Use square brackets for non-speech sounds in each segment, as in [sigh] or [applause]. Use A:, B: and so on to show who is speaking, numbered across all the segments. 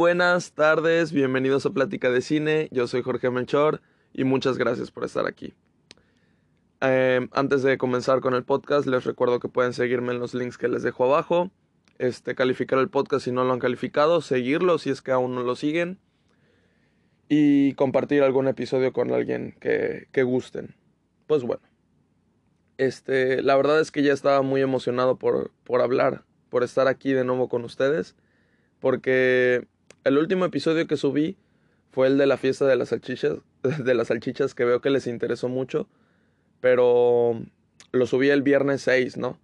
A: buenas tardes, bienvenidos a Plática de Cine, yo soy Jorge Melchor y muchas gracias por estar aquí. Eh, antes de comenzar con el podcast, les recuerdo que pueden seguirme en los links que les dejo abajo, este, calificar el podcast si no lo han calificado, seguirlo si es que aún no lo siguen y compartir algún episodio con alguien que, que gusten. Pues bueno, este, la verdad es que ya estaba muy emocionado por, por hablar, por estar aquí de nuevo con ustedes porque el último episodio que subí fue el de la fiesta de las salchichas, [laughs] de las salchichas que veo que les interesó mucho, pero lo subí el viernes 6, ¿no?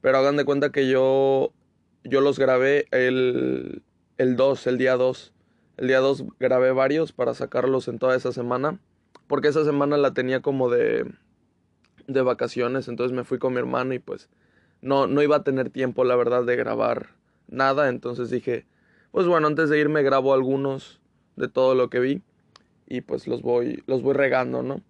A: Pero hagan de cuenta que yo yo los grabé el el 2, el día 2. El día 2 grabé varios para sacarlos en toda esa semana, porque esa semana la tenía como de de vacaciones, entonces me fui con mi hermano y pues no no iba a tener tiempo la verdad de grabar nada, entonces dije, pues bueno, antes de irme grabo algunos de todo lo que vi y pues los voy los voy regando, ¿no?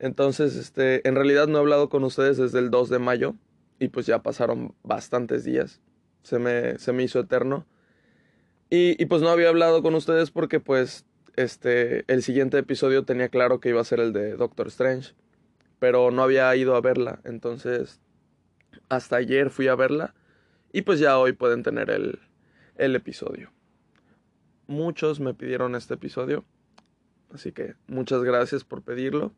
A: Entonces, este, en realidad no he hablado con ustedes desde el 2 de mayo y pues ya pasaron bastantes días. Se me, se me hizo eterno. Y, y pues no había hablado con ustedes porque pues este, el siguiente episodio tenía claro que iba a ser el de Doctor Strange, pero no había ido a verla. Entonces, hasta ayer fui a verla y pues ya hoy pueden tener el, el episodio. Muchos me pidieron este episodio, así que muchas gracias por pedirlo.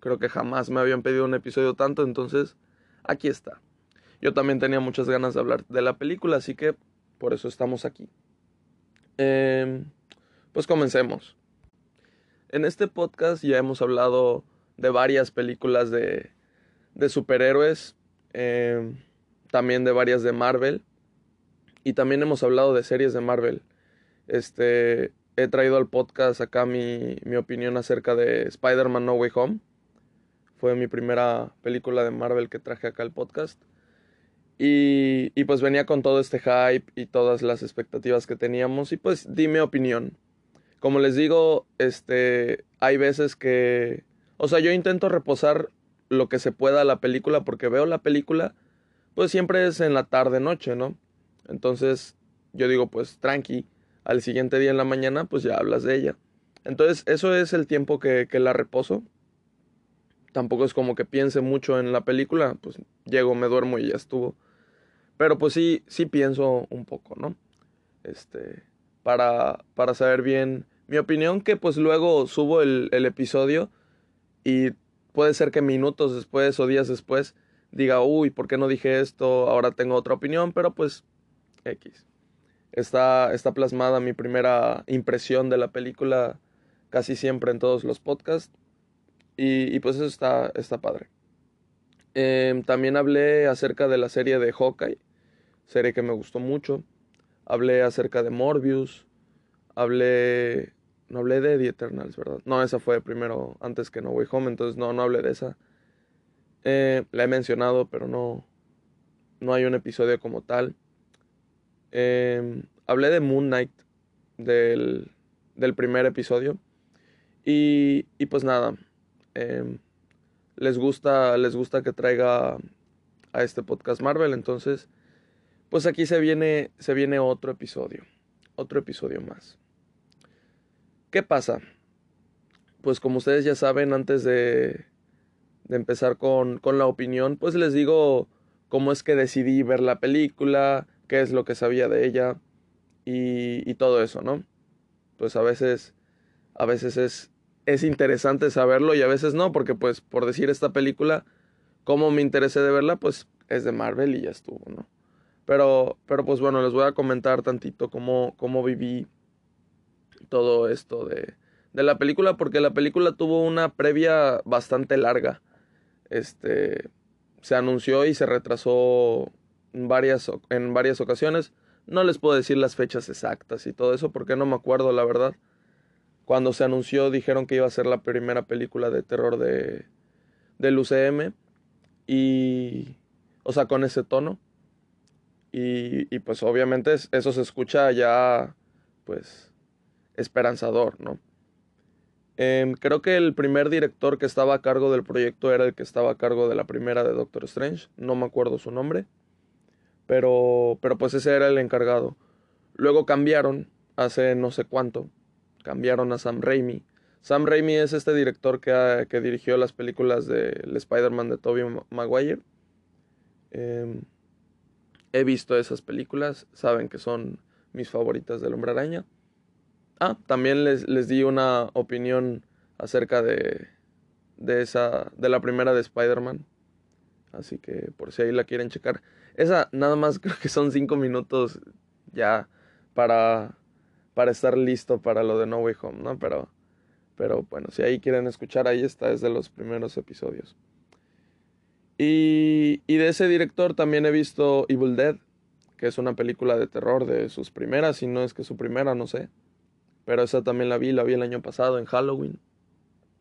A: Creo que jamás me habían pedido un episodio tanto, entonces aquí está. Yo también tenía muchas ganas de hablar de la película, así que por eso estamos aquí. Eh, pues comencemos. En este podcast ya hemos hablado de varias películas de, de superhéroes. Eh, también de varias de Marvel. Y también hemos hablado de series de Marvel. Este, he traído al podcast acá mi, mi opinión acerca de Spider-Man No Way Home. Fue mi primera película de Marvel que traje acá al podcast. Y, y, pues venía con todo este hype y todas las expectativas que teníamos. Y pues di mi opinión. Como les digo, este, hay veces que... O sea, yo intento reposar lo que se pueda a la película porque veo la película pues siempre es en la tarde noche, ¿no? Entonces yo digo, pues tranqui, al siguiente día en la mañana, pues ya hablas de ella. Entonces eso es el tiempo que, que la reposo. Tampoco es como que piense mucho en la película, pues llego, me duermo y ya estuvo. Pero pues sí, sí pienso un poco, ¿no? Este, para, para saber bien mi opinión, que pues luego subo el, el episodio y puede ser que minutos después o días después diga, uy, ¿por qué no dije esto? Ahora tengo otra opinión, pero pues X. Está, está plasmada mi primera impresión de la película casi siempre en todos los podcasts. Y, pues eso está, está padre. Eh, también hablé acerca de la serie de Hawkeye, serie que me gustó mucho. Hablé acerca de Morbius. Hablé... No hablé de The Eternals, ¿verdad? No, esa fue primero, antes que No Way Home, entonces no, no hablé de esa. Eh, la he mencionado, pero no, no hay un episodio como tal. Eh, hablé de Moon Knight, del, del primer episodio. Y, y pues nada, eh, les, gusta, les gusta que traiga a este podcast Marvel, entonces, pues aquí se viene, se viene otro episodio, otro episodio más. ¿Qué pasa? Pues como ustedes ya saben, antes de, de empezar con, con la opinión, pues les digo cómo es que decidí ver la película, qué es lo que sabía de ella y, y todo eso, ¿no? Pues a veces, a veces es, es interesante saberlo y a veces no, porque pues por decir esta película, cómo me interesé de verla, pues es de Marvel y ya estuvo, ¿no? Pero, pero pues bueno, les voy a comentar tantito cómo, cómo viví todo esto de, de la película, porque la película tuvo una previa bastante larga este, se anunció y se retrasó varias, en varias ocasiones. No les puedo decir las fechas exactas y todo eso porque no me acuerdo, la verdad. Cuando se anunció dijeron que iba a ser la primera película de terror de, del UCM y, o sea, con ese tono. Y, pues obviamente eso se escucha ya, pues, esperanzador, ¿no? Eh, creo que el primer director que estaba a cargo del proyecto era el que estaba a cargo de la primera de Doctor Strange. No me acuerdo su nombre. Pero, pero pues ese era el encargado. Luego cambiaron hace no sé cuánto cambiaron a Sam Raimi. Sam Raimi es este director que, que dirigió las películas del Spider-Man de Tobey Maguire. Em, he visto esas películas, saben que son mis favoritas del Hombre Araña. Ah, también les, les di una opinión acerca de, de esa, de la primera de Spider-Man. Así que por si ahí la quieren checar. Esa nada más [laughs] creo que son cinco minutos ya para, para estar listo para lo de No Way Home, ¿no? Pero, pero bueno, si ahí quieren escuchar, ahí está, es de los primeros episodios. Y, y de ese director también he visto Evil Dead, que es una película de terror de sus primeras, si no es que su primera, no sé. Pero esa también la vi, la vi el año pasado en Halloween.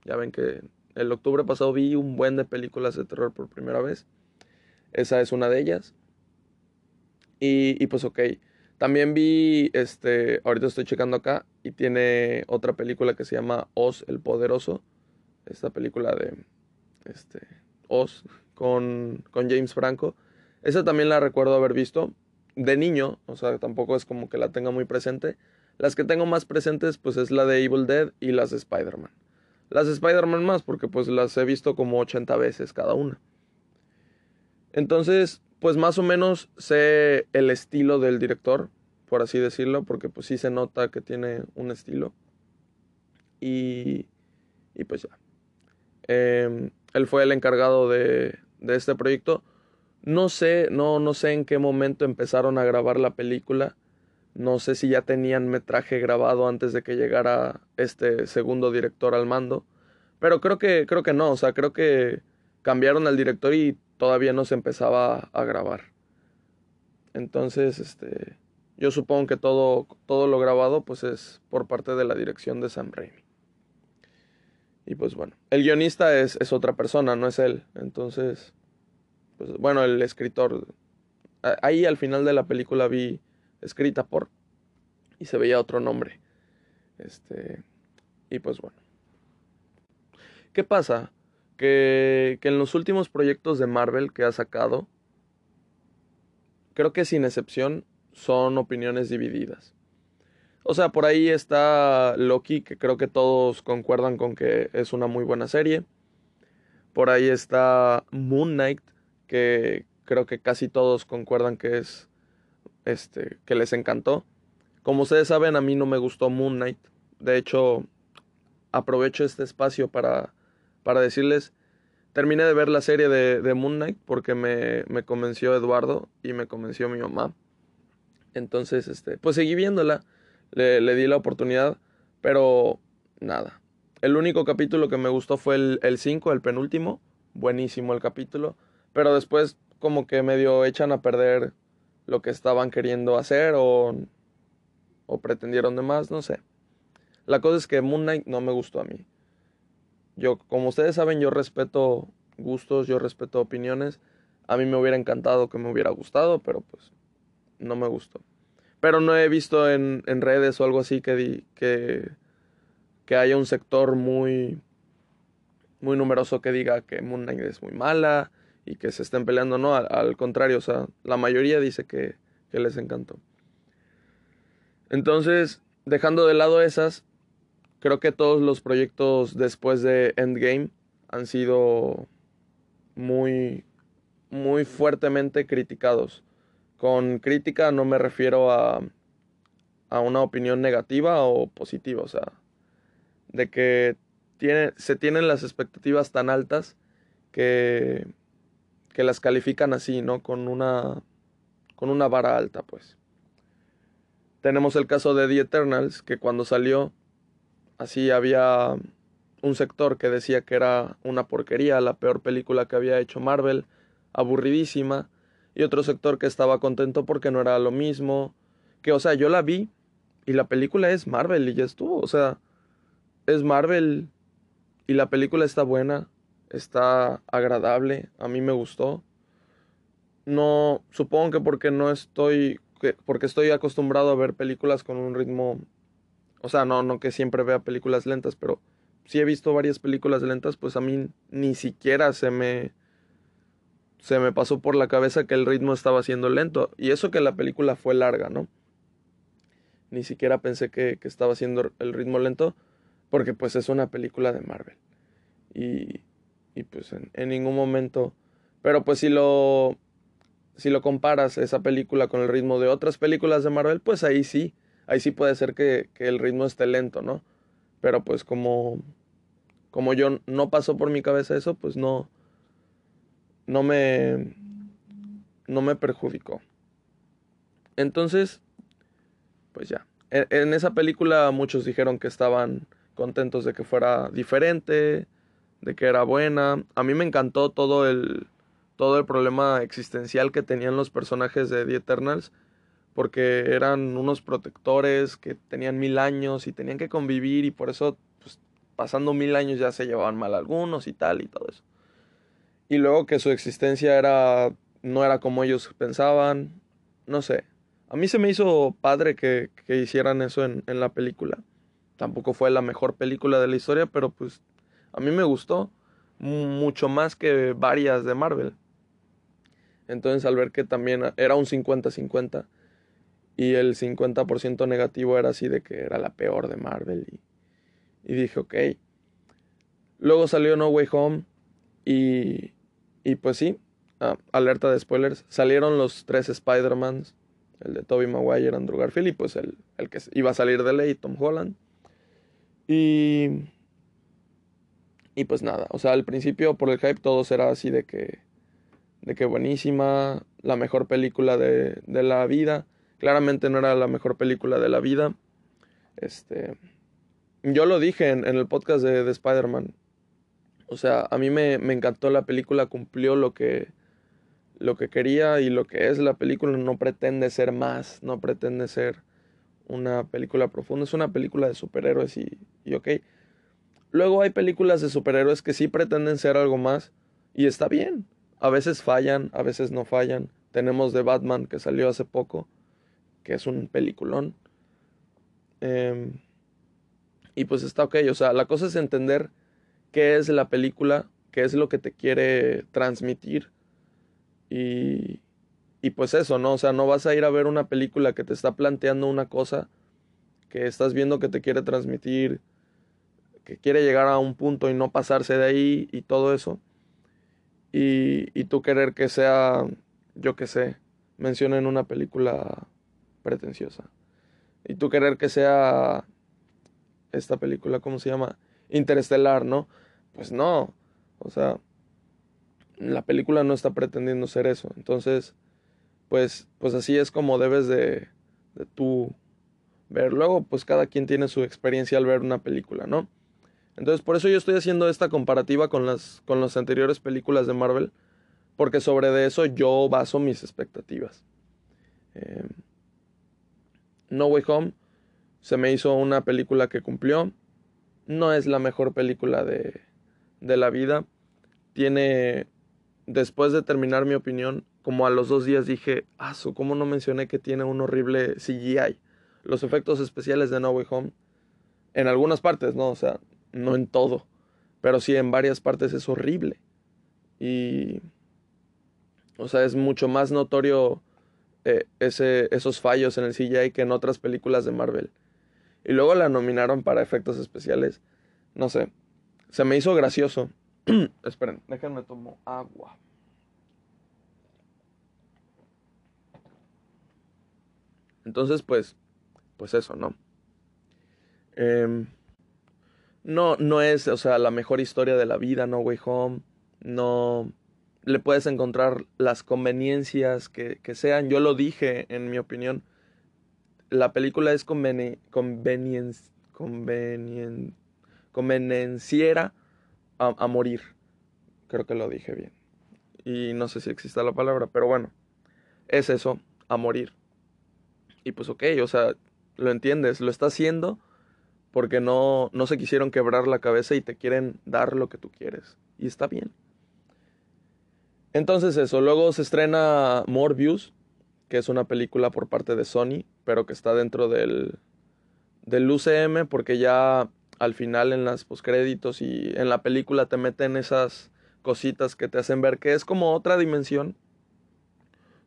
A: Ya ven que el octubre pasado vi un buen de películas de terror por primera vez. Esa es una de ellas. Y, pues ok. También vi, este, ahorita estoy checando acá y tiene otra película que se llama Oz el Poderoso. Esta película de, este, Oz con, con James Franco. Esa también la recuerdo haber visto de niño, o sea, tampoco es como que la tenga muy presente. Las que tengo más presentes, pues es la de Evil Dead y las de Spider-Man. Las de Spider-Man más, porque pues las he visto como 80 veces cada una. Entonces, pues más o menos sé el estilo del director, por así decirlo, porque pues sí se nota que tiene un estilo. Y, y pues ya. Em, él fue el encargado de, de este proyecto. No sé, no, no sé en qué momento empezaron a grabar la película. No sé si ya tenían metraje grabado antes de que llegara este segundo director al mando. Pero creo que, creo que no, o sea, creo que cambiaron al director y todavía no se empezaba a grabar. Entonces, este, yo supongo que todo, todo lo grabado pues es por parte de la dirección de Sam Raimi. Y pues bueno, el guionista es, es otra persona, no es él. Entonces, pues bueno, el escritor. Ahí al final de la película vi escrita por y se veía otro nombre. Este, y pues bueno. ¿Qué pasa? Que, que en los últimos proyectos de Marvel que ha sacado, creo que sin excepción son opiniones divididas. O sea, por ahí está Loki, que creo que todos concuerdan con que es una muy buena serie. Por ahí está Moon Knight, que creo que casi todos concuerdan que es este que les encantó. Como ustedes saben, a mí no me gustó Moon Knight. De hecho, aprovecho este espacio para, para decirles, terminé de ver la serie de, de Moon Knight porque me, convenció Eduardo y me convenció mi mamá. Entonces, este, pues seguí viéndola, le, di la oportunidad, pero nada. El único capítulo que me gustó fue el 5, el, el penúltimo. Buenísimo el capítulo. Pero después como que medio echan a perder lo que estaban queriendo hacer o, o pretendieron de más, no sé. La cosa es que Moon Knight no me gustó a mí. Yo, como ustedes saben, yo respeto gustos, yo respeto opiniones. A mí me hubiera encantado que me hubiera gustado, pero pues no me gustó. Pero no he visto en, en redes o algo así que, di, que, que haya un sector muy, muy numeroso que diga que Moon Knight es muy mala, y que se estén peleando, no, al, contrario, o sea, la mayoría dice que, que les encantó. Entonces, dejando de lado esas, creo que todos los proyectos después de Endgame han sido muy, muy fuertemente criticados. Con crítica no me refiero a, a una opinión negativa o positiva, o sea, de que tiene, se tienen las expectativas tan altas que que las califican así, ¿no? Con una, con una vara alta, pues. Tenemos el caso de The Eternals, que cuando salió, así había un sector que decía que era una porquería, la peor película que había hecho Marvel, aburridísima, y otro sector que estaba contento porque no era lo mismo, que o sea, yo la vi y la película es Marvel y ya estuvo, o sea, es Marvel y la película está buena, está agradable, a mí me gustó. No, supongo que porque no estoy, que, porque estoy acostumbrado a ver películas con un ritmo, o sea, no, no que siempre vea películas lentas, pero si he visto varias películas lentas, pues a mí ni siquiera se me, se me pasó por la cabeza que el ritmo estaba siendo lento. Y eso que la película fue larga, ¿no? ni siquiera pensé que, estaba haciendo el ritmo lento, porque pues es una película de Marvel. Y, y pues en, en, ningún momento... Pero pues si lo, si lo comparas esa película con el ritmo de otras películas de Marvel, pues ahí sí, ahí sí puede ser que, el ritmo esté lento, ¿no? Pero pues como, como yo no pasó por mi cabeza eso, pues no, no me, no me perjudicó. Entonces, pues ya. E, en, esa película muchos dijeron que estaban contentos de que fuera diferente, de que era buena. A mí me encantó todo el, todo el problema existencial que tenían los personajes de The Eternals, porque eran unos protectores que tenían mil años y tenían que convivir y por eso, pues, pasando mil años ya se llevaban mal algunos y tal y todo eso. Y luego que su existencia era no era como ellos pensaban, no sé. A mí se me hizo padre que, que hicieran eso en, en, la película. Tampoco fue la mejor película de la historia, pero pues a mí me gustó mucho más que varias de Marvel. Entonces al ver que también era un 50-50 y el 50% negativo era así de que era la peor de Marvel y, dije, ok. Luego salió No Way Home y, y pues sí, Ah, alerta de spoilers, salieron los tres Spider-Mans, el de Tobey Maguire, Andrew Garfield y pues el, el que iba a salir de ley, Tom Holland. Y... Y pues nada, o sea, al principio por el hype todo era así de que... De que buenísima, la mejor película de, de la vida. Claramente no era la mejor película de la vida. Este... Yo lo dije en, el podcast de, de Spider-Man. O sea, a mí me, me, encantó la película, cumplió lo que, lo que quería y lo que es la película no pretende ser más, no pretende ser una película profunda, es una película de superhéroes y, y ok. Luego hay películas de superhéroes que sí pretenden ser algo más y está bien. A veces fallan, a veces no fallan. Tenemos de Batman que salió hace poco, que es un peliculón. Em, y pues está ok, o sea, la cosa es entender qué es la película, qué es lo que te quiere transmitir y, y pues eso, ¿no? O sea, no vas a ir a ver una película que te está planteando una cosa que estás viendo que te quiere transmitir, que quiere llegar a un punto y no pasarse de ahí y todo eso. Y, y tú querer que sea, yo qué sé, mencionen una película pretenciosa. Y tú querer que sea esta película, ¿cómo se llama? Interestelar, ¿no? Pues no. O sea, la película no está pretendiendo ser eso. Entonces, pues, pues así es como debes de, de tú ver. Luego, pues cada quien tiene su experiencia al ver una película, ¿no? Entonces, por eso yo estoy haciendo esta comparativa con las, con las anteriores películas de Marvel, porque sobre de eso yo baso mis expectativas. Eh, no Way Home se me hizo una película que cumplió. No es la mejor película de, de la vida. Tiene después de terminar mi opinión, como a los dos días dije, ah, ¿cómo no mencioné que tiene un horrible CGI? Los efectos especiales de No Way Home, en algunas partes, ¿no? O sea, no en todo, pero sí en varias partes es horrible. Y, o sea, es mucho más notorio eh, ese, esos fallos en el CGI que en otras películas de Marvel. Y luego la nominaron para efectos especiales. No sé, se me hizo gracioso [clears throat] Esperen, déjenme tomo agua. Entonces, pues, pues eso, ¿no? Em, no, no es, o sea, la mejor historia de la vida, No Way Home. No le puedes encontrar las conveniencias que, que sean. Yo lo dije, en mi opinión. La película es conveni convenien convenenciera a, morir. Creo que lo dije bien. Y no sé si exista la palabra, pero bueno, es eso, a morir. Y pues ok, o sea, lo entiendes, lo está haciendo porque no, no se quisieron quebrar la cabeza y te quieren dar lo que tú quieres. Y está bien. Entonces eso, luego se estrena Morbius, que es una película por parte de Sony, pero que está dentro del, del UCM porque ya al final en las postcréditos y en la película te meten esas cositas que te hacen ver que es como otra dimensión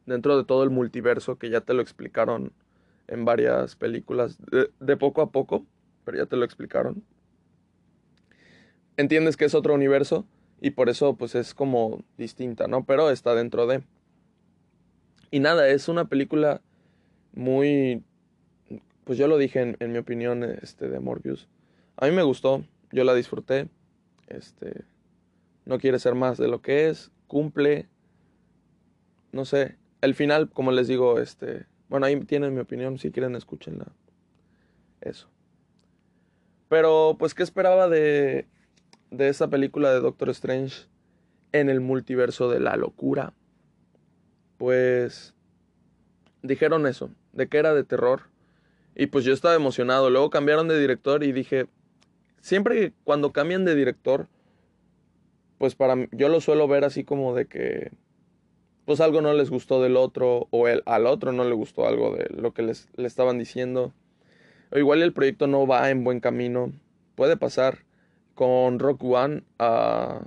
A: dentro de todo el multiverso que ya te lo explicaron en varias películas de, de poco a poco, pero ya te lo explicaron. Entiendes que es otro universo y por eso pues es como distinta, ¿no? Pero está dentro de... Y nada, es una película muy... Pues yo lo dije en, mi opinión este, de Morbius. A mí me gustó, yo la disfruté. Este, no quiere ser más de lo que es, cumple. No sé, el final, como les digo, este, bueno, ahí tienen mi opinión, si quieren escúchenla. Eso. Pero, pues, ¿qué esperaba de, de esa película de Doctor Strange en el multiverso de la locura? Pues, dijeron eso, de que era de terror. Y pues yo estaba emocionado. Luego cambiaron de director y dije, siempre cuando cambian de director, pues para mí, yo lo suelo ver así como de que pues algo no les gustó del otro o el, al otro no le gustó algo de lo que les, le estaban diciendo. O igual el proyecto no va en buen camino. Puede pasar. Con Rock One a,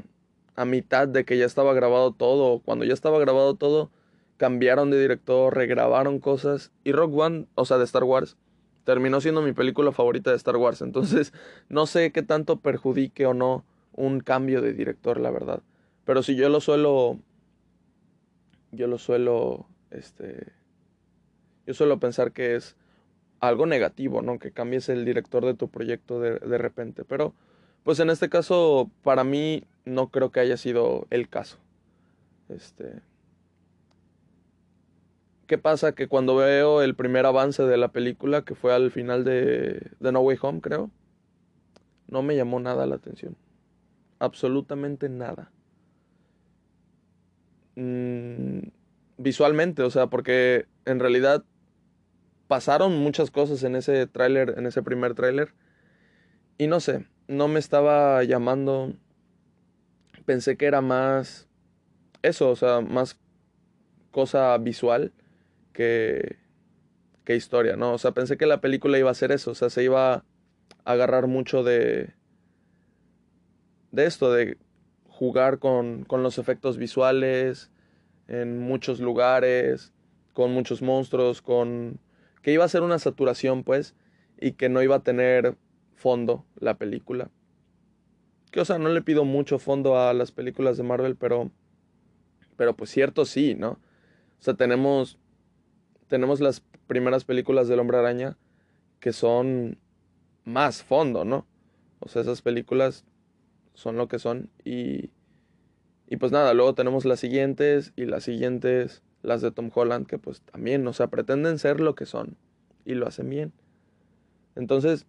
A: a mitad de que ya estaba grabado todo. Cuando ya estaba grabado todo, cambiaron de director, regrabaron cosas. Y Rock One, o sea, de Star Wars, terminó siendo mi película favorita de Star Wars. Entonces, [laughs] no sé qué tanto perjudique o no un cambio de director, la verdad. Pero si yo lo suelo. Yo lo suelo. Este. Yo suelo pensar que es algo negativo, ¿no? Que cambies el director de tu proyecto de, de repente. Pero, pues en este caso, para mí, no creo que haya sido el caso. Este. ¿Qué pasa? Que cuando veo el primer avance de la película, que fue al final de, de No Way Home, creo, no me llamó nada la atención. Absolutamente nada. Mm, visualmente, o sea, porque en realidad pasaron muchas cosas en ese tráiler, en ese primer tráiler. Y no sé, no me estaba llamando. Pensé que era más eso, o sea, más cosa visual que, que historia, ¿no? O sea, pensé que la película iba a ser eso, o sea, se iba a agarrar mucho de, de esto, de jugar con, con los efectos visuales en muchos lugares, con muchos monstruos, con... que iba a ser una saturación, pues, y que no iba a tener fondo la película. Que, o sea, no le pido mucho fondo a las películas de Marvel, pero... Pero pues cierto sí, ¿no? O sea, tenemos tenemos las primeras películas del Hombre Araña que son más fondo, ¿no? O sea, esas películas son lo que son y, y pues nada, luego tenemos las siguientes y las siguientes, las de Tom Holland, que pues también, o sea, pretenden ser lo que son y lo hacen bien. Entonces,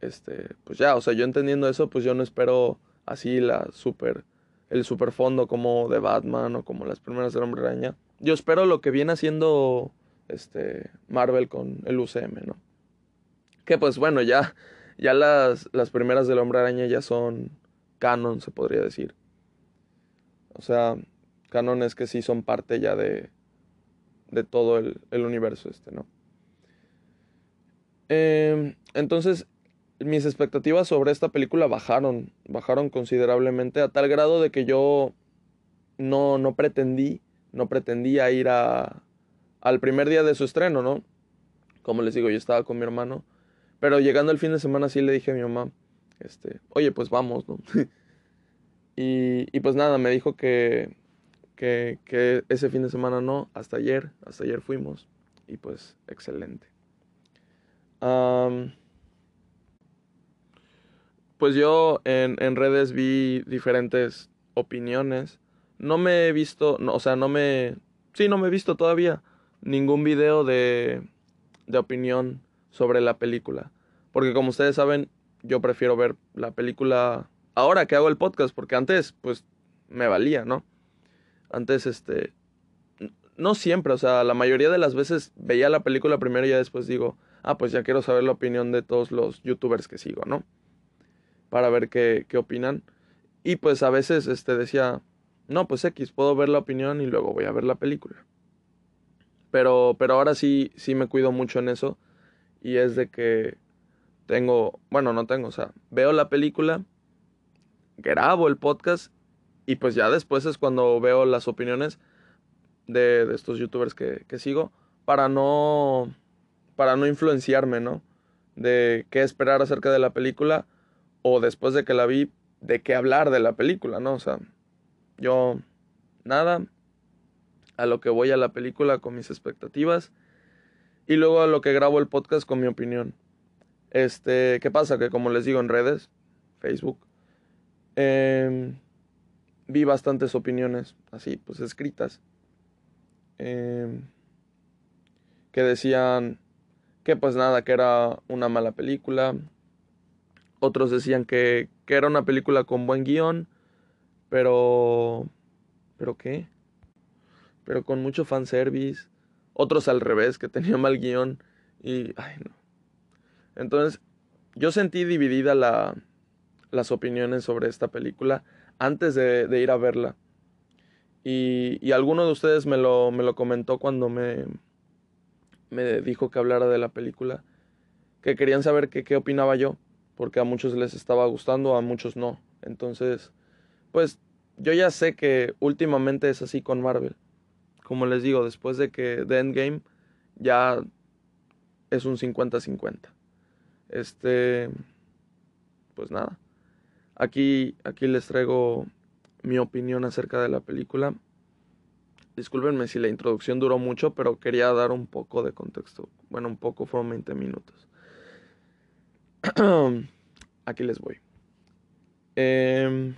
A: este, pues ya, o sea, yo entendiendo eso, pues yo no espero así la super, el super fondo como de Batman o como las primeras del Hombre Araña. Yo espero lo que viene haciendo este, Marvel con el UCM, ¿no? Que pues bueno, ya, ya las, las primeras del Hombre Araña ya son canon, se podría decir. O sea, canon es que sí son parte ya de, de todo el, el universo este, ¿no? Eh, entonces, mis expectativas sobre esta película bajaron, bajaron considerablemente a tal grado de que yo no, no pretendí, no pretendía ir a, al primer día de su estreno, ¿no? Como les digo, yo estaba con mi hermano, pero llegando el fin de semana sí le dije a mi mamá, este, oye, pues vamos, ¿no? [laughs] y, y, pues nada, me dijo que, que, que, ese fin de semana no, hasta ayer, hasta ayer fuimos, y pues excelente. Pues yo en, en, redes vi diferentes opiniones. No me he visto, no, o sea, no me... Sí, no me he visto todavía ningún video de, de opinión sobre la película. Porque como ustedes saben, yo prefiero ver la película ahora que hago el podcast, porque antes, pues, me valía, ¿no? Antes, este, no siempre, o sea, la mayoría de las veces veía la película primero y ya después digo, ah, pues ya quiero saber la opinión de todos los youtubers que sigo, ¿no? Para ver qué, qué opinan. Y pues a veces, este, decía, no, pues X, puedo ver la opinión y luego voy a ver la película. Pero, pero ahora sí, sí me cuido mucho en eso. Y es de que tengo, bueno, no tengo, o sea, veo la película, grabo el podcast y pues ya después es cuando veo las opiniones de, de estos youtubers que, que, sigo para no, para no influenciarme, ¿no? De qué esperar acerca de la película o después de que la vi, de qué hablar de la película, ¿no? O sea, yo nada, a lo que voy a la película con mis expectativas y luego a lo que grabo el podcast con mi opinión. Este, ¿qué pasa? Que como les digo en redes, Facebook, em, vi bastantes opiniones, así, pues escritas, em, que decían que pues nada, que era una mala película. Otros decían que, que era una película con buen guion, pero... ¿Pero qué? Pero con mucho fanservice. Otros al revés, que tenía mal guion. Y... Ay, no. Entonces, yo sentí dividida la, las opiniones sobre esta película antes de, ir a verla. Y, y, alguno de ustedes me lo, me lo comentó cuando me, me dijo que hablara de la película, que querían saber qué opinaba yo, porque a muchos les estaba gustando, a muchos no. Entonces, pues yo ya sé que últimamente es así con Marvel. Como les digo, después de que The Endgame ya es un 50-50. Este, pues nada. Aquí, aquí les traigo mi opinión acerca de la película. Discúlpenme si la introducción duró mucho, pero quería dar un poco de contexto. Bueno, un poco, fueron 20 minutos. [clears throat] Aquí les voy. Em,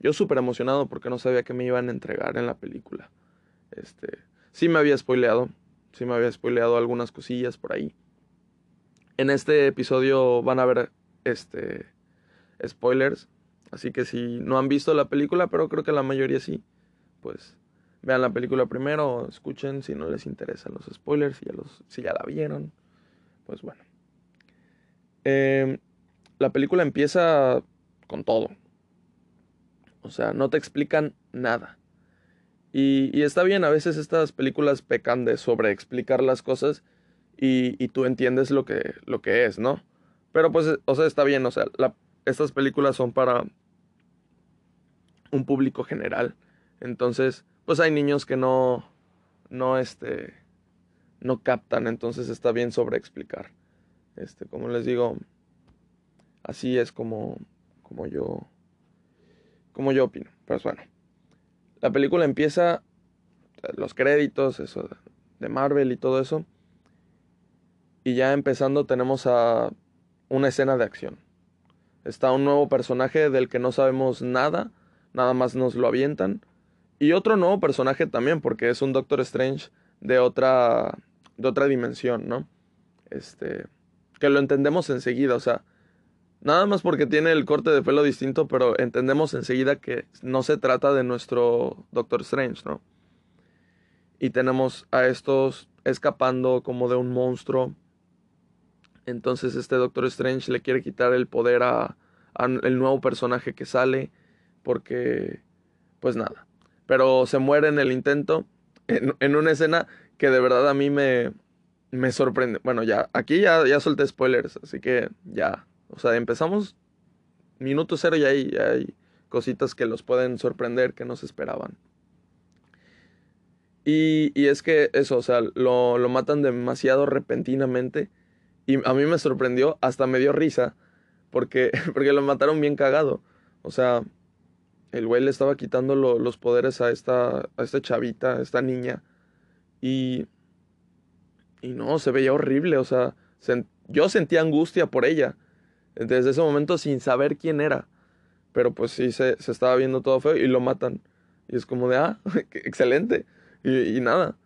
A: yo súper emocionado porque no sabía que me iban a entregar en la película. Este, sí me había spoileado, sí me había spoileado algunas cosillas por ahí. En este episodio van a ver este spoilers, así que si no han visto la película, pero creo que la mayoría sí, pues vean la película primero, escuchen si no les interesan los spoilers, si ya, los, si ya la vieron, pues bueno. Em, la película empieza con todo. O sea, no te explican nada. Y, está bien, a veces estas películas pecan de sobreexplicar las cosas y, tú entiendes lo que, lo que es, ¿no? Pero pues, o sea, está bien, o sea, estas películas son para un público general. Entonces, pues hay niños que no, no, este, no captan, entonces está bien sobreexplicar. Este, como les digo, así es como, como yo, como yo opino. Pues bueno, la película empieza, los créditos, eso de Marvel y todo eso, y ya empezando tenemos a una escena de acción. Está un nuevo personaje del que no sabemos nada, nada más nos lo avientan y otro nuevo personaje también, porque es un Doctor Strange de otra, de otra dimensión, ¿no? Este, que lo entendemos enseguida, o sea, nada más porque tiene el corte de pelo distinto, pero entendemos enseguida que no se trata de nuestro Doctor Strange, ¿no? Y tenemos a estos escapando como de un monstruo. Entonces este Doctor Strange le quiere quitar el poder a, el nuevo personaje que sale, porque, pues nada, pero se muere en el intento, en, una escena que de verdad a mí me, me sorprende. Bueno, ya, aquí ya, ya solté spoilers, así que ya, o sea, empezamos minuto cero y hay, hay cositas que los pueden sorprender que no se esperaban. Y, y, es que eso, o sea, lo, lo, matan demasiado repentinamente. Y a mí me sorprendió, hasta me dio risa, porque, [laughs] porque lo mataron bien cagado. O sea, el güey le estaba quitando los poderes a esta, a esta chavita, a esta niña. Y, y no, se veía horrible, o sea, yo sentía angustia por ella. Desde ese momento sin saber quién era. Pero pues sí, se, se estaba viendo todo feo y lo matan. Y es como de, ah, [laughs] excelente. Y, y nada,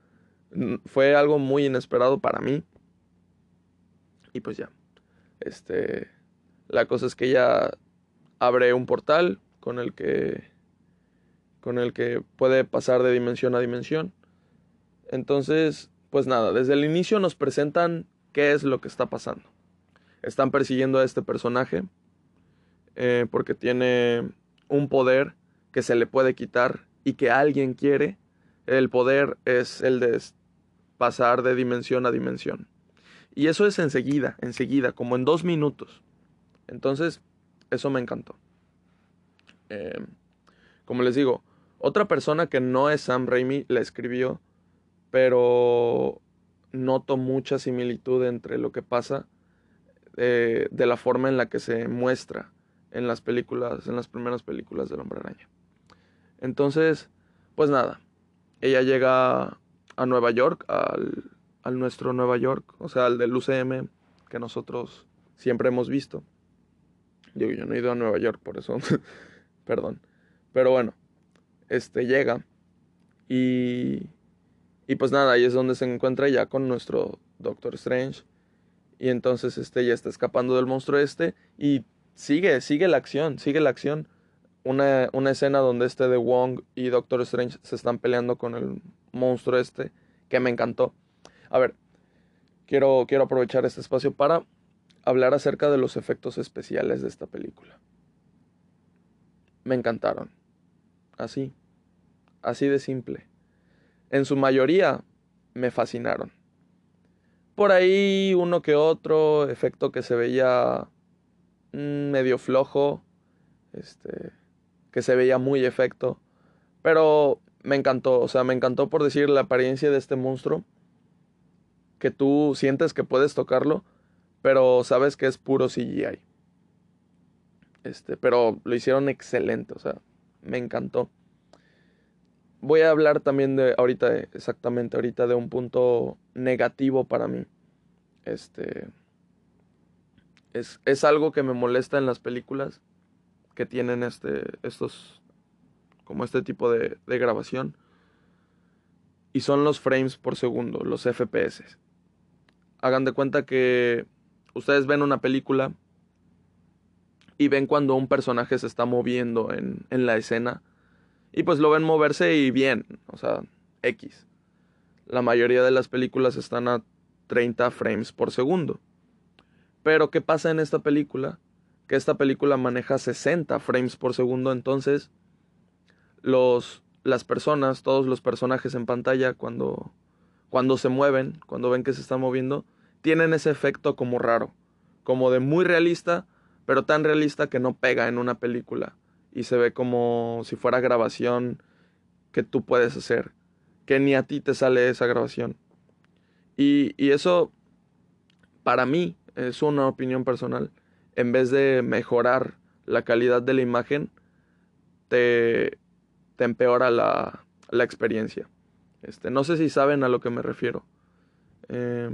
A: fue algo muy inesperado para mí. Y pues ya, este, la cosa es que ella abre un portal con el que con el que puede pasar de dimensión a dimensión. Entonces, pues nada, desde el inicio nos presentan qué es lo que está pasando. Están persiguiendo a este personaje eh, porque tiene un poder que se le puede quitar y que alguien quiere. El poder es el de pasar de dimensión a dimensión. Y eso es enseguida, enseguida, como en dos minutos. Entonces, eso me encantó. Em, como les digo, otra persona que no es Sam Raimi la escribió, pero no, noto mucha similitud entre lo que pasa eh, de la forma en la que se muestra en las películas, en las primeras películas del Hombre Araña. Entonces, pues nada, ella llega a Nueva York, al, al nuestro Nueva York, o sea, al del UCM que nosotros siempre hemos visto. Digo, yo no he ido a Nueva York, por eso, [laughs] perdón. Pero bueno, este llega y, y pues nada, ahí es donde se encuentra ya con nuestro Doctor Strange. Y entonces este ya está escapando del monstruo este y sigue, sigue la acción, sigue la acción. Una, una escena donde este de Wong y Doctor Strange se están peleando con el monstruo este, que me encantó. A ver, quiero, quiero aprovechar este espacio para hablar acerca de los efectos especiales de esta película. Me encantaron. Así. Así de simple. En su mayoría me fascinaron. Por ahí uno que otro efecto que se veía mm, medio flojo, este, que se veía muy efecto, pero me encantó, o sea, me encantó por decir la apariencia de este monstruo, que tú sientes que puedes tocarlo, pero sabes que es puro CGI. Este, pero lo hicieron excelente, o sea, me encantó. Voy a hablar también de ahorita, exactamente ahorita, de un punto negativo para mí. Este. Es, es algo que me molesta en las películas que tienen este, estos, como este tipo de, de grabación. Y son los frames por segundo, los FPS. Hagan de cuenta que ustedes ven una película y ven cuando un personaje se está moviendo en, en la escena y pues lo ven moverse y bien, o sea, X. La mayoría de las películas están a 30 frames por segundo. Pero ¿qué pasa en esta película? Que esta película maneja 60 frames por segundo, entonces los las personas, todos los personajes en pantalla cuando cuando se mueven, cuando ven que se están moviendo, tienen ese efecto como raro, como de muy realista, pero tan realista que no pega en una película y se ve como si fuera grabación que tú puedes hacer, que ni a ti te sale esa grabación. Y, y eso, para mí, es una opinión personal, en vez de mejorar la calidad de la imagen, te, te empeora la, la experiencia. Este, no sé si saben a lo que me refiero. Eh,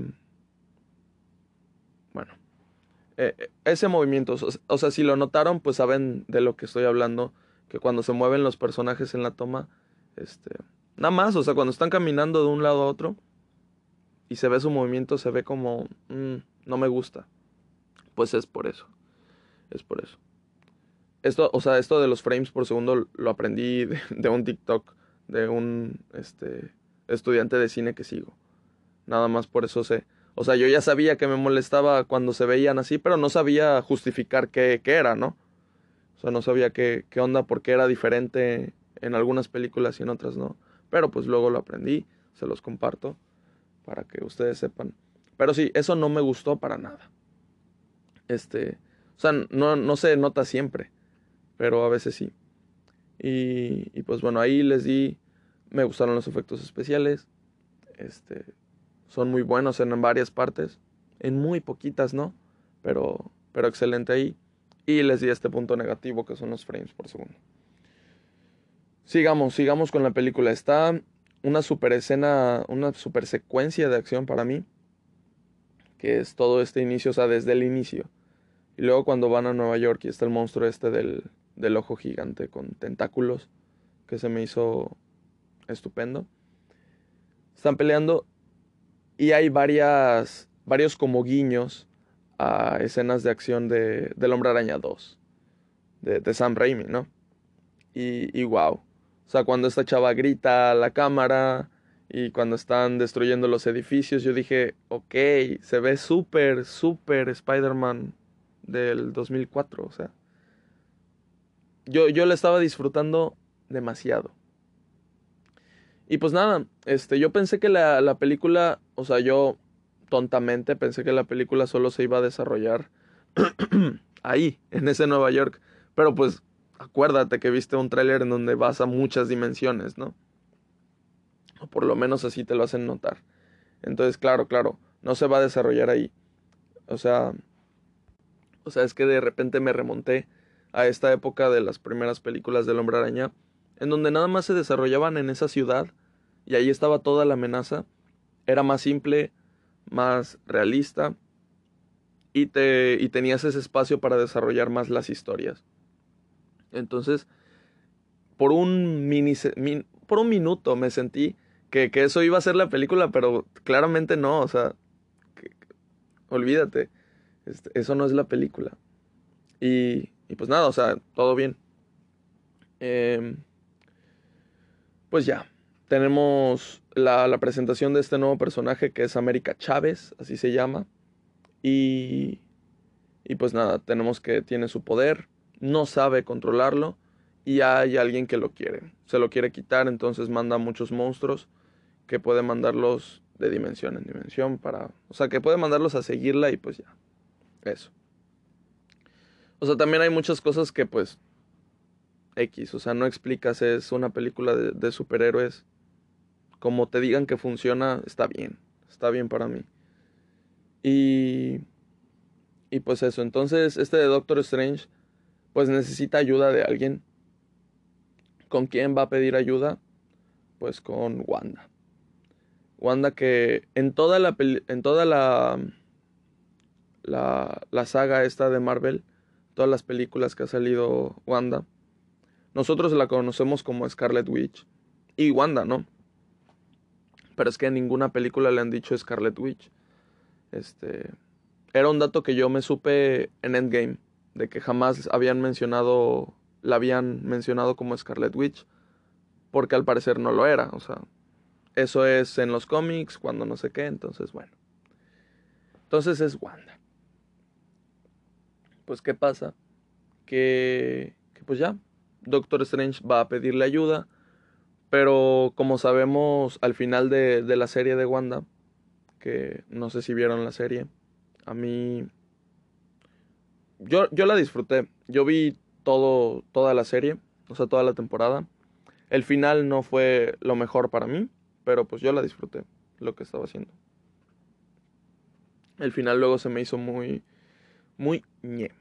A: eh, ese movimiento, o sea, si lo notaron, pues saben de lo que estoy hablando, que cuando se mueven los personajes en la toma, este, nada más, o sea, cuando están caminando de un lado a otro y se ve su movimiento, se ve como, mm, no me gusta. Pues es por eso, es por eso. Esto, o sea, esto de los frames por segundo lo aprendí [laughs] de, un TikTok de un este, estudiante de cine que sigo. Nada más por eso sé. O sea, yo ya sabía que me molestaba cuando se veían así, pero no sabía justificar qué, qué era, ¿no? O sea, no sabía qué, qué onda, porque era diferente en algunas películas y en otras no. Pero pues luego lo aprendí, se los comparto para que ustedes sepan. Pero sí, eso no me gustó para nada. Este, o sea, no, no se nota siempre, pero a veces sí. Y, y pues bueno, ahí les di, me gustaron los efectos especiales. Este, son muy buenos en varias partes, en muy poquitas, ¿no? Pero, pero excelente ahí. Y les di este punto negativo que son los frames por segundo. Sigamos, sigamos con la película. Está una super escena, una super secuencia de acción para mí. Que es todo este inicio, o sea, desde el inicio. Y luego cuando van a Nueva York y está el monstruo este del, del ojo gigante con tentáculos. Que se me hizo estupendo. Están peleando y hay varias, varios como guiños a escenas de acción de, del Hombre Araña 2, de, Sam Raimi, ¿no? Y, y wow. O sea, cuando esta chava grita a la cámara y cuando están destruyendo los edificios, yo dije, ok, se ve súper, súper Spider-Man del 2004, o sea. Yo, yo le estaba disfrutando demasiado. Y pues nada, este, yo pensé que la, la película, o sea, yo tontamente pensé que la película solo se iba a desarrollar [clears throat] ahí, en ese Nueva York. Pero pues acuérdate que viste un tráiler en donde vas a muchas dimensiones, ¿no? O por lo menos así te lo hacen notar. Entonces, claro, claro, no se va a desarrollar ahí. O sea, o sea, es que de repente me remonté a esta época de las primeras películas del Hombre Araña, en donde nada más se desarrollaban en esa ciudad y ahí estaba toda la amenaza. Era más simple, más realista y, te, y tenías ese espacio para desarrollar más las historias. Entonces, por un, mini, por un minuto me sentí que, que, eso iba a ser la película, pero claramente no, o sea, olvídate, este, eso no es la película. Y, y, pues nada, o sea, todo bien. Eh, pues ya, tenemos la, la, presentación de este nuevo personaje que es América Chávez, así se llama. Y, y pues nada, tenemos que tiene su poder, no sabe controlarlo y hay alguien que lo quiere. Se lo quiere quitar, entonces manda muchos monstruos que puede mandarlos de dimensión en dimensión para... O sea, que puede mandarlos a seguirla y pues ya. Eso. O sea, también hay muchas cosas que pues... X, o sea, no explicas, es una película de, superhéroes. Como te digan que funciona, está bien. Está bien para mí. Y... Y pues eso, entonces este de Doctor Strange pues necesita ayuda de alguien. ¿Con quién va a pedir ayuda? Pues con Wanda. Wanda que en toda la en toda la, la la saga esta de Marvel, todas las películas que ha salido Wanda, nosotros la conocemos como Scarlet Witch y Wanda, ¿no? Pero es que en ninguna película le han dicho Scarlet Witch. Este. Era un dato que yo me supe en Endgame. De que jamás habían mencionado. La habían mencionado como Scarlet Witch. Porque al parecer no lo era. O sea. Eso es en los cómics. Cuando no sé qué. Entonces, bueno. Entonces es Wanda. Pues, ¿qué pasa? Que. Que pues ya. Doctor Strange va a pedirle ayuda. Pero como sabemos al final de, de la serie de Wanda que no sé si vieron la serie. A mí... Yo, yo la disfruté. Yo vi todo, toda la serie, o sea, toda la temporada. El final no fue lo mejor para mí, pero pues yo la disfruté, lo que estaba haciendo. El final luego se me hizo muy, muy ñe.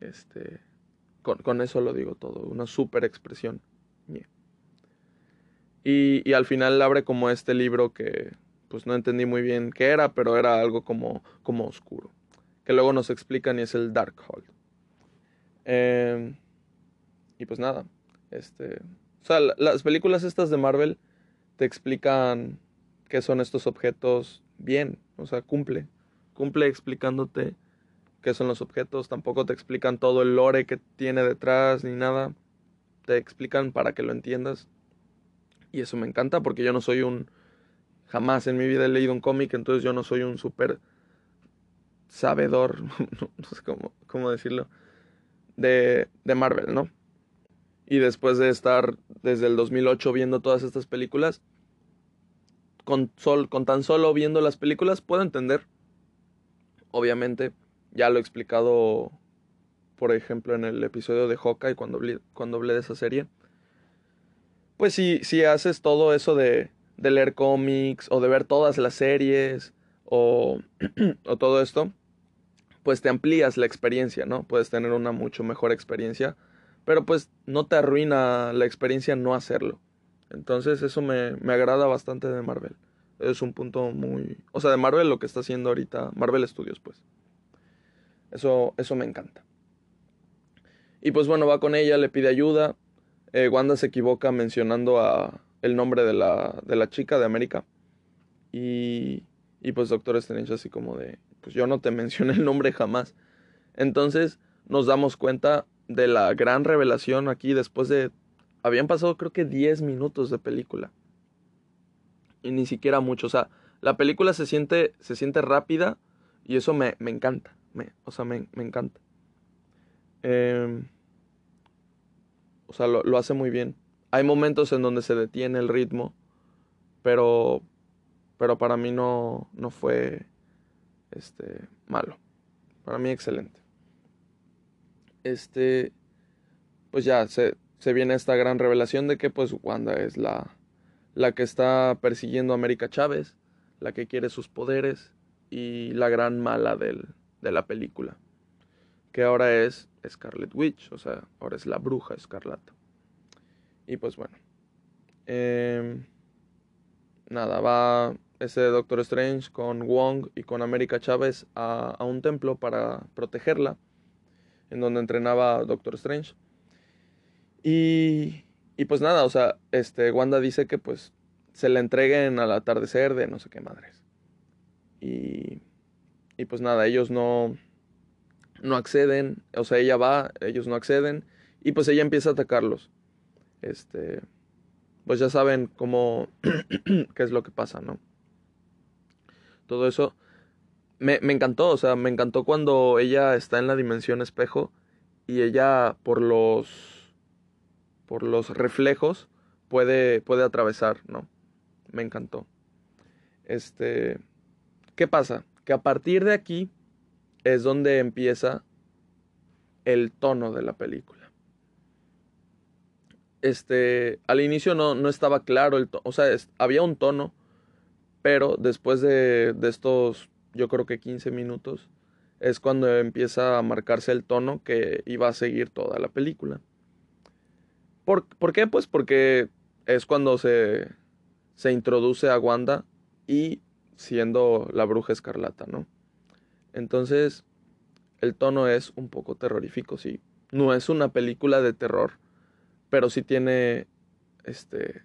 A: Este, con, con eso lo digo todo, una super expresión. Y, y al final abre como este libro que, pues no entendí muy bien qué era, pero era algo como, como oscuro. Que luego nos explican y es el Darkhold. Eh, y pues nada, este... O sea, las películas estas de Marvel te explican qué son estos objetos bien, o sea, cumple. Cumple explicándote qué son los objetos, tampoco te explican todo el lore que tiene detrás ni nada. Te explican para que lo entiendas. Y eso me encanta porque yo no soy un Jamás en mi vida he leído un cómic, entonces yo no soy un súper sabedor, [laughs] no sé cómo, cómo decirlo, de, de, Marvel, ¿no? Y después de estar desde el 2008 viendo todas estas películas, con, sol, con tan solo viendo las películas puedo entender. Obviamente, ya lo he explicado, por ejemplo, en el episodio de Hawkeye, cuando hablé, cuando hablé de esa serie. Pues si, si haces todo eso de, de leer cómics o de ver todas las series o, [clears throat] o todo esto, pues te amplías la experiencia, ¿no? Puedes tener una mucho mejor experiencia, pero pues no te arruina la experiencia no hacerlo. Entonces eso me, me, agrada bastante de Marvel. Es un punto muy... O sea, de Marvel lo que está haciendo ahorita, Marvel Studios, pues. Eso, eso me encanta. Y pues bueno, va con ella, le pide ayuda. Eh, Wanda se equivoca mencionando a, el nombre de la, de la chica de América. Y, y pues Doctor Strange así como de, pues yo no te [laughs] mencioné el nombre jamás. Entonces nos damos cuenta de la gran revelación aquí después de... Habían pasado creo que 10 minutos de película. Y ni siquiera mucho. O sea, la película se siente, se siente rápida y eso me, me encanta. Me, o sea, me, me encanta. Eh, o sea, lo, lo hace muy bien. Hay momentos en donde se detiene el ritmo, pero, pero para mí no, no fue este, malo. Para mí excelente. Este, pues ya se, se viene esta gran revelación de que pues Wanda es la, la que está persiguiendo a América Chávez, la que quiere sus poderes y la gran mala del, de la película, que ahora es Scarlet Witch, o sea, ahora es la bruja escarlata. Y pues bueno, em, nada, va ese Doctor Strange con Wong y con América Chávez a, a un templo para protegerla, en donde entrenaba Doctor Strange. Y, y pues nada, o sea, este, Wanda dice que pues se la entreguen al atardecer de no sé qué madres. Y, y pues nada, ellos no, no acceden, o sea, ella va, ellos no acceden, y pues ella empieza a atacarlos. Este, pues ya saben cómo, [clears throat] qué es lo que pasa, ¿no? Todo eso me, me encantó, o sea, me encantó cuando ella está en la dimensión espejo y ella por los, por los reflejos puede, puede atravesar, ¿no? Me encantó. Este, ¿qué pasa? Que a partir de aquí es donde empieza el tono de la película. Este, al inicio no, no estaba claro el tono, o sea, había un tono, pero después de, de, estos, yo creo que 15 minutos, es cuando empieza a marcarse el tono que iba a seguir toda la película. ¿Por, ¿por qué? Pues porque es cuando se, se introduce a Wanda y siendo la bruja escarlata, ¿no? Entonces, el tono es un poco terrorífico, sí. No es una película de terror, pero sí tiene este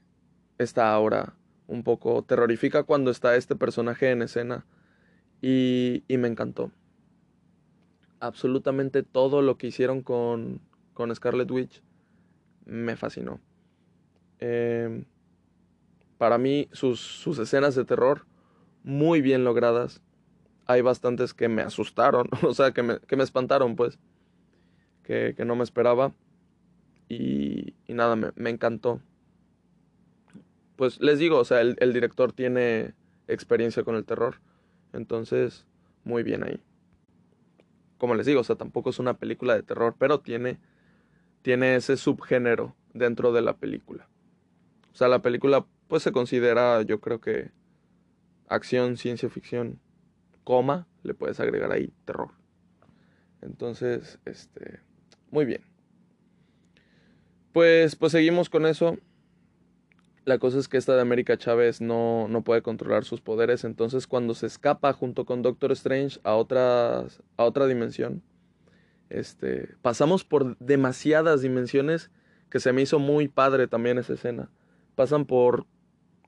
A: esta aura un poco terrorífica cuando está este personaje en escena y, y me encantó. Absolutamente todo lo que hicieron con, con Scarlet Witch me fascinó. Eh, para mí, sus, sus escenas de terror muy bien logradas. Hay bastantes que me asustaron, [laughs] o sea, que me, que me espantaron, pues, que, que, no me esperaba. Y, y nada, me, me, encantó. Pues les digo, o sea, el, el director tiene experiencia con el terror. Entonces, muy bien ahí. Como les digo, o sea, tampoco es una película de terror, pero tiene, tiene ese subgénero dentro de la película. O sea, la película pues se considera, yo creo que acción, ciencia ficción, coma, le puedes agregar ahí terror. Entonces, este, muy bien. Pues, pues seguimos con eso. La cosa es que esta de América Chávez no, no puede controlar sus poderes, entonces cuando se escapa junto con Doctor Strange a, otras, a otra dimensión, este, pasamos por demasiadas dimensiones que se me hizo muy padre también esa escena. Pasan por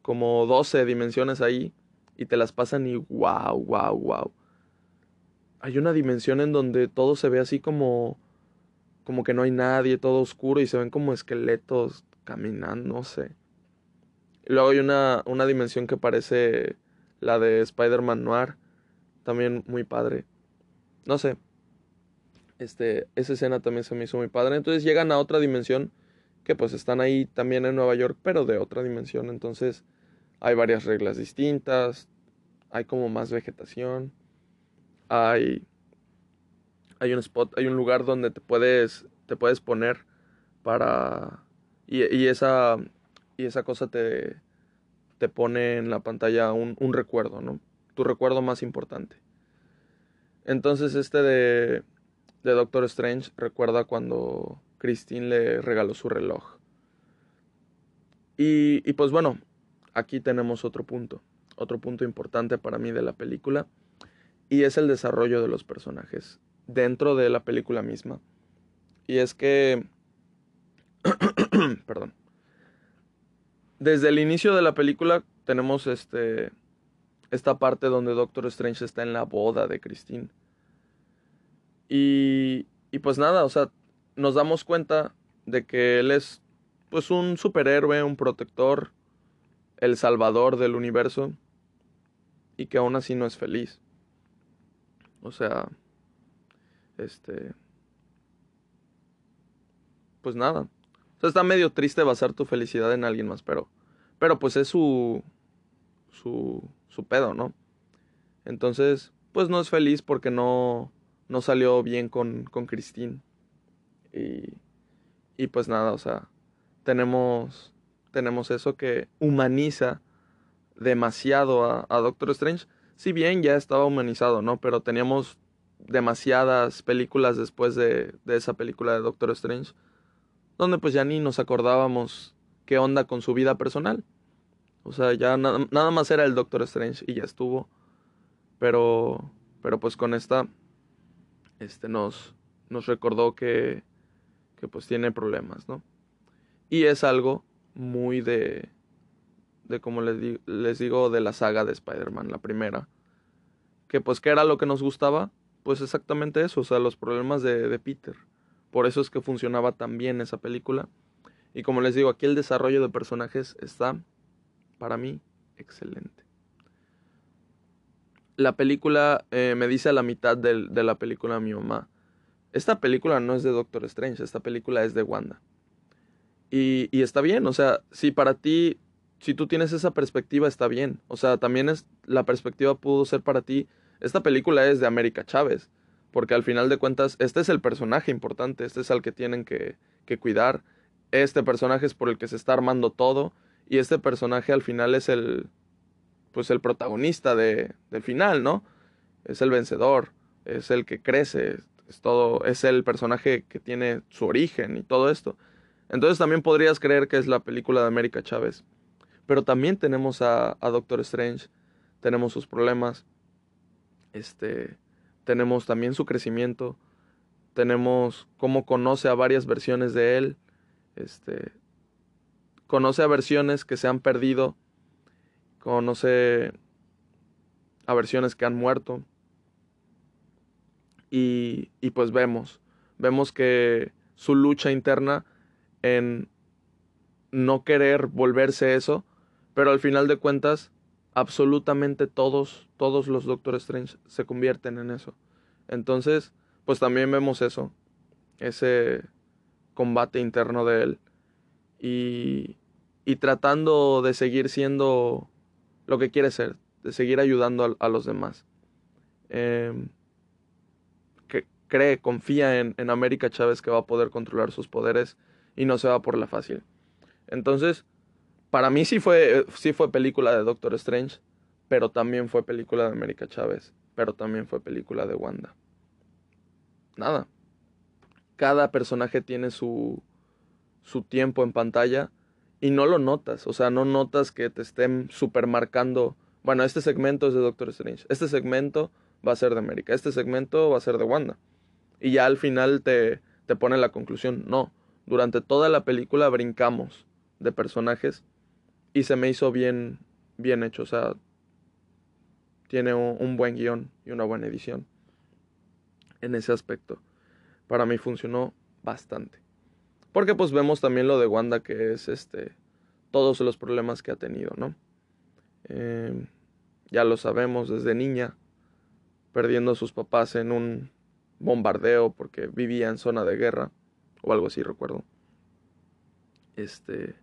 A: como 12 dimensiones ahí y te las pasan y wow, wow, wow. Hay una dimensión en donde todo se ve así como como que no hay nadie, todo oscuro y se ven como esqueletos caminando, no sé. Y luego hay una, una dimensión que parece la de Spider-Man Noir, también muy padre. No sé. Este, esa escena también se me hizo muy padre. Entonces llegan a otra dimensión que pues están ahí también en Nueva York, pero de otra dimensión. Entonces hay varias reglas distintas, hay como más vegetación, hay, hay un spot, hay un lugar donde te puedes, te puedes poner para... Y, y esa, y esa cosa te, te pone en la pantalla un, un recuerdo, ¿no? Tu recuerdo más importante. Entonces este de, de Doctor Strange recuerda cuando Christine le regaló su reloj. Y, y, pues bueno, aquí tenemos otro punto, otro punto importante para mí de la película, y es el desarrollo de los personajes dentro de la película misma. Y es que, [clears throat] perdón, desde el inicio de la película tenemos este, esta parte donde Doctor Strange está en la boda de Christine. Y, y pues nada, o sea, nos damos cuenta de que él es pues un superhéroe, un protector, el salvador del universo y que aún así no es feliz. O sea, este pues nada. O sea, está medio triste basar tu felicidad en alguien más, pero pero pues es su su su pedo, ¿no? Entonces, pues no es feliz porque no no salió bien con con Christine. Y y pues nada, o sea, tenemos tenemos eso que humaniza demasiado a, Doctor Strange. Si bien ya estaba humanizado, ¿no? Pero teníamos demasiadas películas después de, de esa película de Doctor Strange, donde pues ya ni nos acordábamos qué onda con su vida personal. O sea, ya nada más era el Doctor Strange y ya estuvo. Pero, pero pues con esta, este nos, nos recordó que, que pues tiene problemas, ¿no? Y es algo muy de, de como les, les digo, de la saga de Spider-Man, la primera. Que pues, ¿qué era lo que nos gustaba? Pues exactamente eso, o sea, los problemas de, de Peter. Por eso es que funcionaba tan bien esa película. Y como les digo, aquí el desarrollo de personajes está, para mí, excelente. La película eh, me dice a la mitad de, de la película mi mamá, esta película no es de Doctor Strange, esta película es de Wanda. Y, y, está bien, o sea, si para ti, si tú tienes esa perspectiva, está bien. O sea, también es, la perspectiva pudo ser para ti, esta película es de América Chávez, porque al final de cuentas, este es el personaje importante, este es al que tienen que, que cuidar, este personaje es por el que se está armando todo, y este personaje al final es el, pues el protagonista de, del final, ¿no? Es el vencedor, es el que crece, es todo, es el personaje que tiene su origen y todo esto. Entonces también podrías creer que es la película de América Chávez. Pero también tenemos a, Doctor Strange, tenemos sus problemas, este, tenemos también su crecimiento, tenemos cómo conoce a varias versiones de él, este, conoce a versiones que se han perdido, conoce a versiones que han muerto, y, y pues vemos, vemos que su lucha interna en no querer volverse eso, pero al final de cuentas, absolutamente todos, todos los Doctor Strange se convierten en eso. Entonces, pues también vemos eso, ese combate interno de él y, y tratando de seguir siendo lo que quiere ser, de seguir ayudando a, los demás. Eh, que cree, confía en, en América Chávez que va a poder controlar sus poderes y no se va por la fácil. Entonces, para mí sí fue, sí fue película de Doctor Strange, pero también fue película de América Chávez, pero también fue película de Wanda. Nada. Cada personaje tiene su, su tiempo en pantalla y no lo notas, o sea, no notas que te estén supermarcando, bueno, este segmento es de Doctor Strange, este segmento va a ser de América, este segmento va a ser de Wanda. Y ya al final te, te pone la conclusión, no, durante toda la película brincamos de personajes y se me hizo bien, bien hecho. O sea, tiene un, buen guion y una buena edición en ese aspecto. Para mí funcionó bastante. Porque pues vemos también lo de Wanda que es este todos los problemas que ha tenido, ¿no? Eh, ya lo sabemos desde niña, perdiendo a sus papás en un bombardeo porque vivía en zona de guerra o algo así, recuerdo. Este,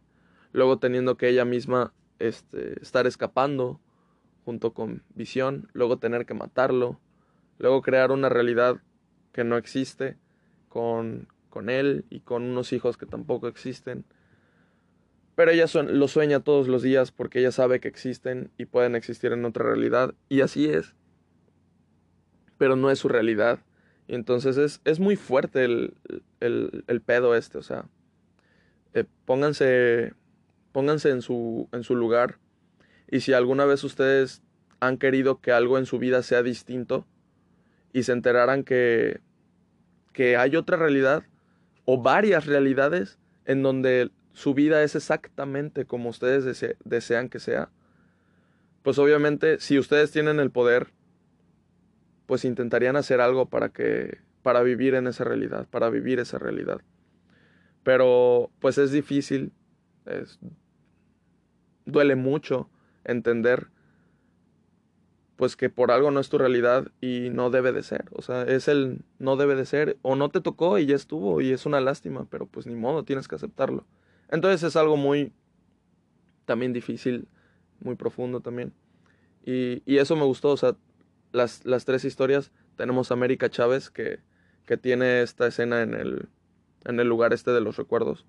A: luego teniendo que ella misma este, estar escapando junto con Visión, luego tener que matarlo, luego crear una realidad que no existe con, con él y con unos hijos que tampoco existen. Pero ella lo sueña todos los días porque ella sabe que existen y pueden existir en otra realidad. Y así es. Pero no es su realidad. Y entonces es, es muy fuerte el, el, el, pedo este, o sea, eh, pónganse, pónganse en, su, en su lugar. Y si alguna vez ustedes han querido que algo en su vida sea distinto y se enteraran que, que hay otra realidad o varias realidades en donde su vida es exactamente como ustedes dese desean que sea, pues obviamente si ustedes tienen el poder pues intentarían hacer algo para que para vivir en esa realidad, para vivir esa realidad. Pero pues es difícil, es, duele mucho entender pues que por algo no es tu realidad y no debe de ser, o sea, es el no debe de ser o no te tocó y ya estuvo y es una lástima, pero pues ni modo, tienes que aceptarlo. Entonces es algo muy también difícil, muy profundo también. Y, y eso me gustó, o sea, las, las tres historias. Tenemos a América Chávez, que, que tiene esta escena en el, en el lugar este de los recuerdos,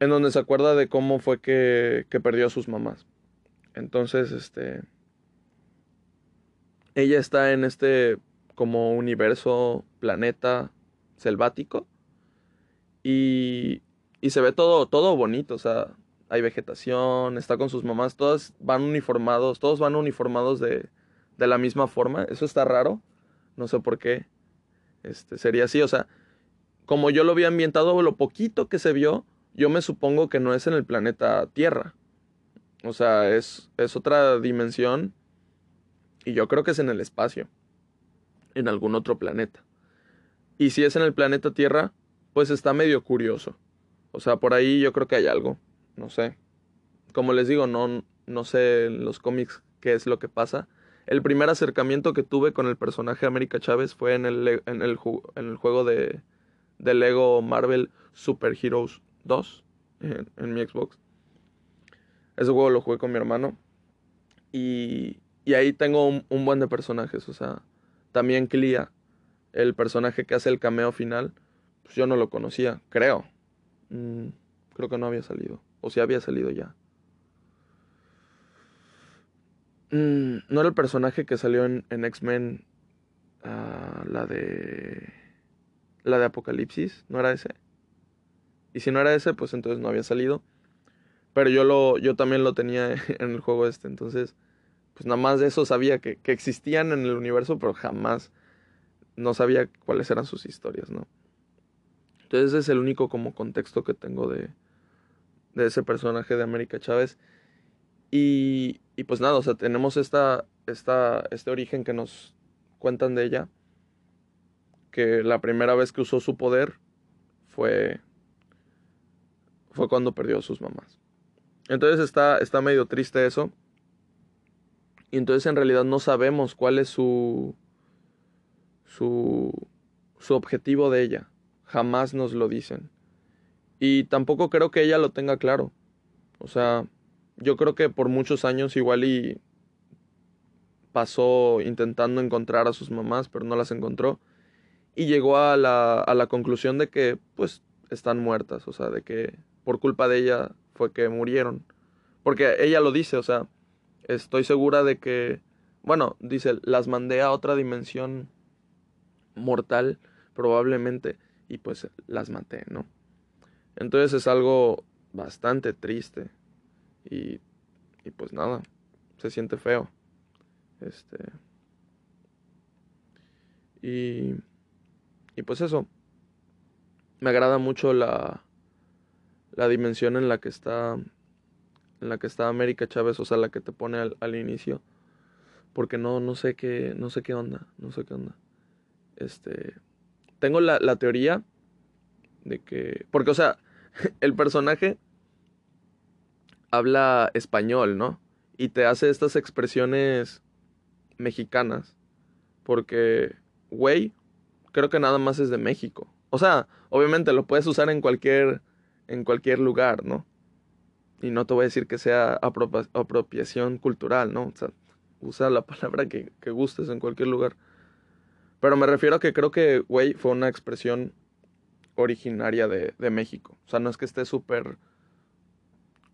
A: en donde se acuerda de cómo fue que, que perdió a sus mamás. Entonces, este... Ella está en este como universo, planeta selvático. Y, y se ve todo, todo bonito, o sea, hay vegetación, está con sus mamás, todas van uniformados, todos van uniformados de, de la misma forma. Eso está raro, no sé por qué. Este, sería así, o sea, como yo lo había ambientado, lo poquito que se vio, yo me supongo que no es en el planeta Tierra. O sea, es, es otra dimensión y yo creo que es en el espacio, en algún otro planeta. Y si es en el planeta Tierra, pues está medio curioso. O sea, por ahí yo creo que hay algo, no sé. Como les digo, no, no sé en los cómics qué es lo que pasa. El primer acercamiento que tuve con el personaje América Chávez fue en el, en el, juego de, de Lego Marvel Super Heroes 2 en, mi Xbox. Ese juego lo jugué con mi hermano. Y, y ahí tengo un, un, buen de personajes. O sea, también Clea, el personaje que hace el cameo final, pues yo no lo conocía, creo. Mm, creo que no había salido. O si había salido ya. Mm, no era el personaje que salió en, en X-Men. Uh, la de. La de Apocalipsis. ¿No era ese? Y si no era ese, pues entonces no había salido. Pero yo lo. Yo también lo tenía [laughs] en el juego este. Entonces. Pues nada más de eso sabía que, que existían en el universo, pero jamás no sabía cuáles eran sus historias, ¿no? Entonces ese es el único como contexto que tengo de, de ese personaje de América Chávez. Y, y pues nada, o sea, tenemos esta, esta, este origen que nos cuentan de ella, que la primera vez que usó su poder fue, fue cuando perdió a sus mamás. Entonces está, está medio triste eso. Y entonces en realidad no sabemos cuál es su, su, su objetivo de ella jamás nos lo dicen. Y tampoco creo que ella lo tenga claro. O sea, yo creo que por muchos años igual y pasó intentando encontrar a sus mamás, pero no las encontró. Y llegó a la, a la conclusión de que pues están muertas, o sea, de que por culpa de ella fue que murieron. Porque ella lo dice, o sea, estoy segura de que, bueno, dice, las mandé a otra dimensión mortal, probablemente y pues las maté, ¿no? Entonces es algo bastante triste y, y pues nada, se siente feo. Este. Y, y pues eso. Me agrada mucho la, la dimensión en la que está en la que está América Chávez, o sea, la que te pone al, al, inicio. Porque no, no sé qué, no sé qué onda, no sé qué onda. Este, tengo la, la teoría de que. Porque, o sea, [laughs] el personaje habla español, ¿no? Y te hace estas expresiones mexicanas. Porque, güey, creo que nada más es de México. O sea, obviamente lo puedes usar en cualquier, en cualquier lugar, ¿no? Y no te voy a decir que sea apropiación cultural, ¿no? O sea, usa la [laughs] palabra que, gustes en cualquier lugar. Pero me refiero a que creo que, güey, fue una expresión originaria de, de México. O sea, no es que esté súper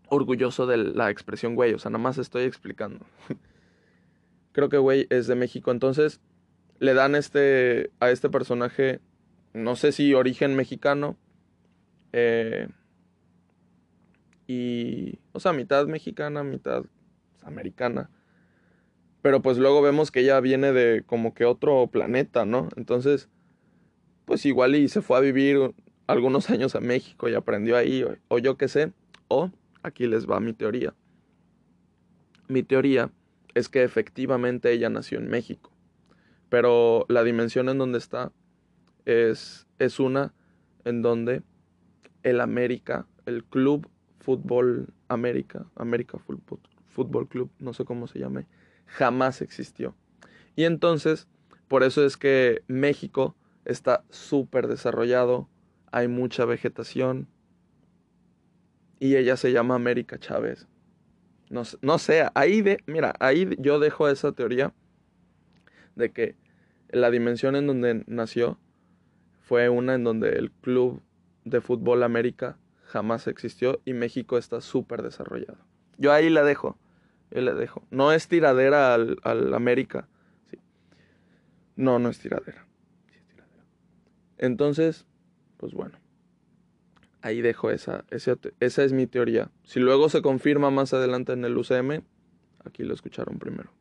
A: orgulloso de la expresión güey, o sea, nada más estoy explicando. [laughs] creo que güey es de México, entonces le dan este a este personaje, no sé si origen mexicano, eh, y, o sea, mitad mexicana, mitad americana. Pero pues luego vemos que ella viene de como que otro planeta, ¿no? Entonces, pues igual y se fue a vivir algunos [laughs] años a México y aprendió ahí, o, o yo qué sé. O, aquí les va mi teoría. Mi teoría es que efectivamente ella nació en México. Pero la dimensión en donde está es, es una en donde el América, el Club Fútbol América, América Fútbol, Club, no sé cómo se llame, jamás existió. Y entonces, por eso es que México está súper desarrollado, hay mucha vegetación y ella se llama América Chávez. No, no sé, ahí de, mira, ahí yo dejo esa teoría de que la dimensión en donde nació fue una en donde el club de fútbol América jamás existió y México está súper desarrollado. Yo ahí la dejo. Yo le dejo. No es tiradera al, al América. Sí. No, no es tiradera. Entonces, pues bueno. Ahí dejo esa, esa. Es mi teoría. Si luego se confirma más adelante en el UCM, aquí lo escucharon primero.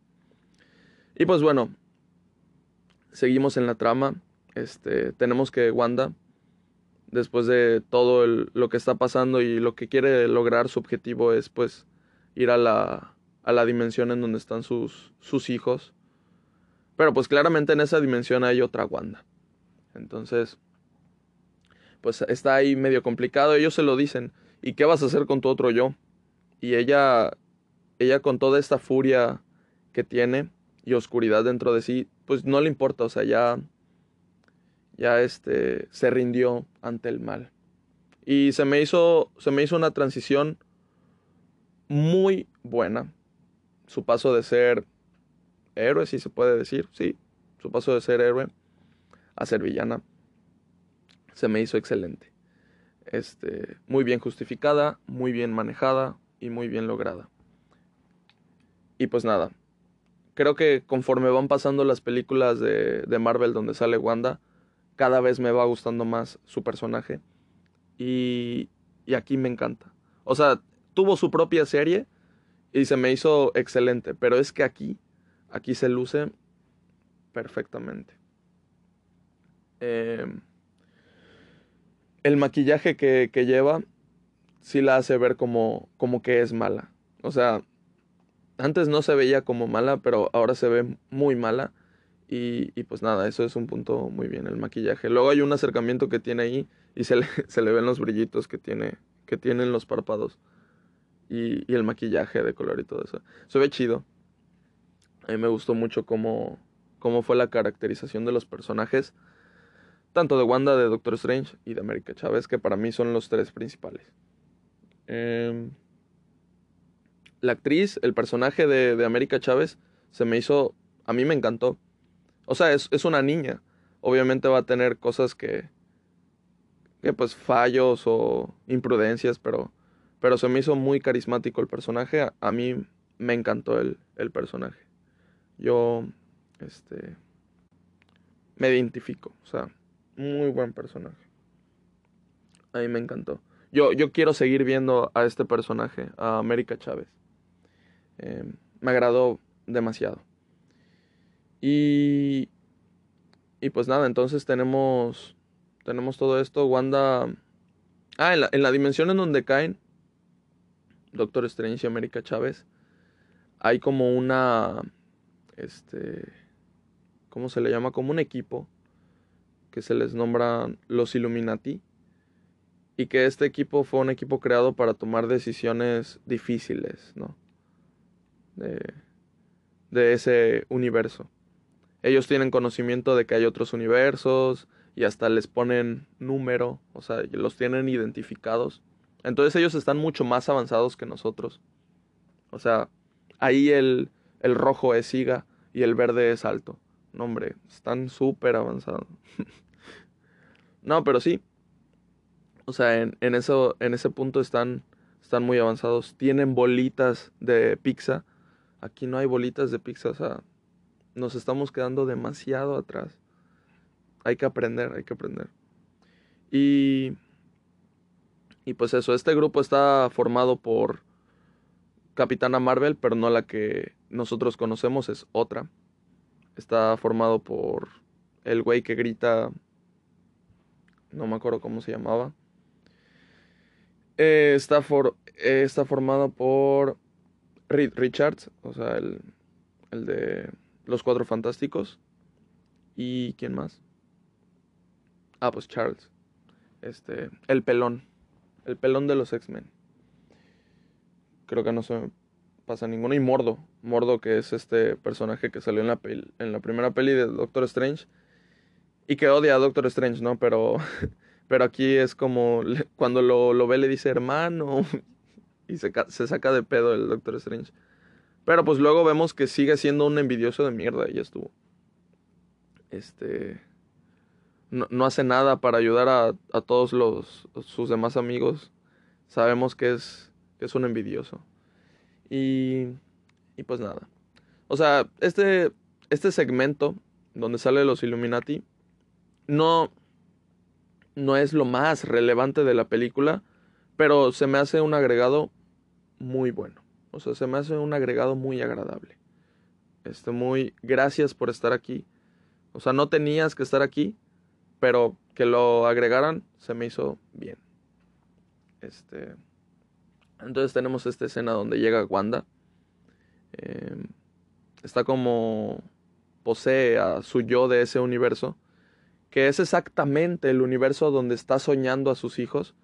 A: Y pues bueno, seguimos en la trama. Este, tenemos que Wanda, después de todo lo que está pasando y lo que quiere lograr, su objetivo es pues ir a la, a la dimensión en donde están sus, sus hijos. Pero pues claramente en esa dimensión hay otra Wanda. Entonces, pues está ahí medio complicado. Ellos se lo dicen. ¿Y qué vas a hacer con tu otro yo? Y ella, ella con toda esta furia que tiene y oscuridad dentro de sí, pues no le importa. O sea, ya, ya este, se rindió ante el mal. Y se me hizo, se me hizo una transición muy buena. Su paso de ser héroe, si se puede decir, sí, su paso de ser héroe a ser villana, se me hizo excelente. Este, muy bien justificada, muy bien manejada y muy bien lograda. Y pues nada, creo que conforme van pasando las películas de, de Marvel donde sale Wanda, cada vez me va gustando más su personaje. Y, y aquí me encanta. O sea, tuvo su propia serie y se me hizo excelente, pero es que aquí, aquí se luce perfectamente. Eh, el maquillaje que, que, lleva sí la hace ver como, como que es mala. O sea, antes no se veía como mala, pero ahora se ve muy mala. Y, y, pues nada, eso es un punto muy bien, el maquillaje. Luego hay un acercamiento que tiene ahí y se le, [laughs] se le ven los brillitos que tiene, que tienen los párpados. Y, y, el maquillaje de color y todo eso. Se ve chido. A mí me gustó mucho cómo, cómo fue la caracterización de los personajes. Tanto de Wanda, de Doctor Strange y de América Chávez, que para mí son los tres principales. Eh, la actriz, el personaje de, de América Chávez, se me hizo... A mí me encantó. O sea, es, es, una niña. Obviamente va a tener cosas que, que pues fallos o imprudencias, pero, pero se me hizo muy carismático el personaje. A, a mí me encantó el, el, personaje. Yo, este, me identifico. O sea, muy buen personaje. A mí me encantó. Yo, yo quiero seguir viendo a este personaje, a América Chávez. Eh, me agradó demasiado. Y, y pues nada, entonces tenemos, tenemos todo esto. Wanda... Ah, en la, en la dimensión en donde caen Doctor Strange y América Chávez, hay como una... Este... ¿Cómo se le llama? Como un equipo que se les nombra los Illuminati. Y que este equipo fue un equipo creado para tomar decisiones difíciles, ¿no? De, de ese universo ellos tienen conocimiento de que hay otros universos y hasta les ponen número, o sea, los tienen identificados. Entonces ellos están mucho más avanzados que nosotros. O sea, ahí el, el rojo es siga y el verde es alto. No, hombre, están súper avanzados. [laughs] no, pero sí. O sea, en, en, eso, en ese punto están, están muy avanzados. Tienen bolitas de pizza. Aquí no hay bolitas de pizza, o sea, nos estamos quedando demasiado atrás. Hay que aprender, hay que aprender. Y, y pues eso, este grupo está formado por Capitana Marvel, pero no la que nosotros conocemos, es otra. Está formado por el güey que grita, no me acuerdo cómo se llamaba. Eh, está, for, eh, está formado por Reed Richards, o sea, el, el de los Cuatro Fantásticos. ¿Y quién más? Ah, pues Charles. Este, el pelón. El pelón de los X-Men. Creo que no se pasa ninguno. Y Mordo. Mordo, que es este personaje que salió en la, en la primera peli de Doctor Strange. Y que odia a Doctor Strange, ¿no? Pero, [laughs] pero aquí es como cuando lo, lo ve le dice hermano. [laughs] Y se, se saca de pedo el Doctor Strange. Pero pues luego vemos que sigue siendo un envidioso de mierda y ya estuvo. Este. No, no hace nada para ayudar a, a todos los, sus demás amigos. Sabemos que es, que es un envidioso. Y, Y pues nada. O sea, este, este segmento donde sale los Illuminati no, no es lo más relevante de la película, pero se me hace un agregado muy bueno. O sea, se me hace un agregado muy agradable. Este, muy gracias por estar aquí. O sea, no tenías que estar aquí, pero que lo agregaran se me hizo bien. Este, entonces tenemos esta escena donde llega Wanda. Em, está como posee a su yo de ese universo, que es exactamente el universo donde está soñando a sus hijos.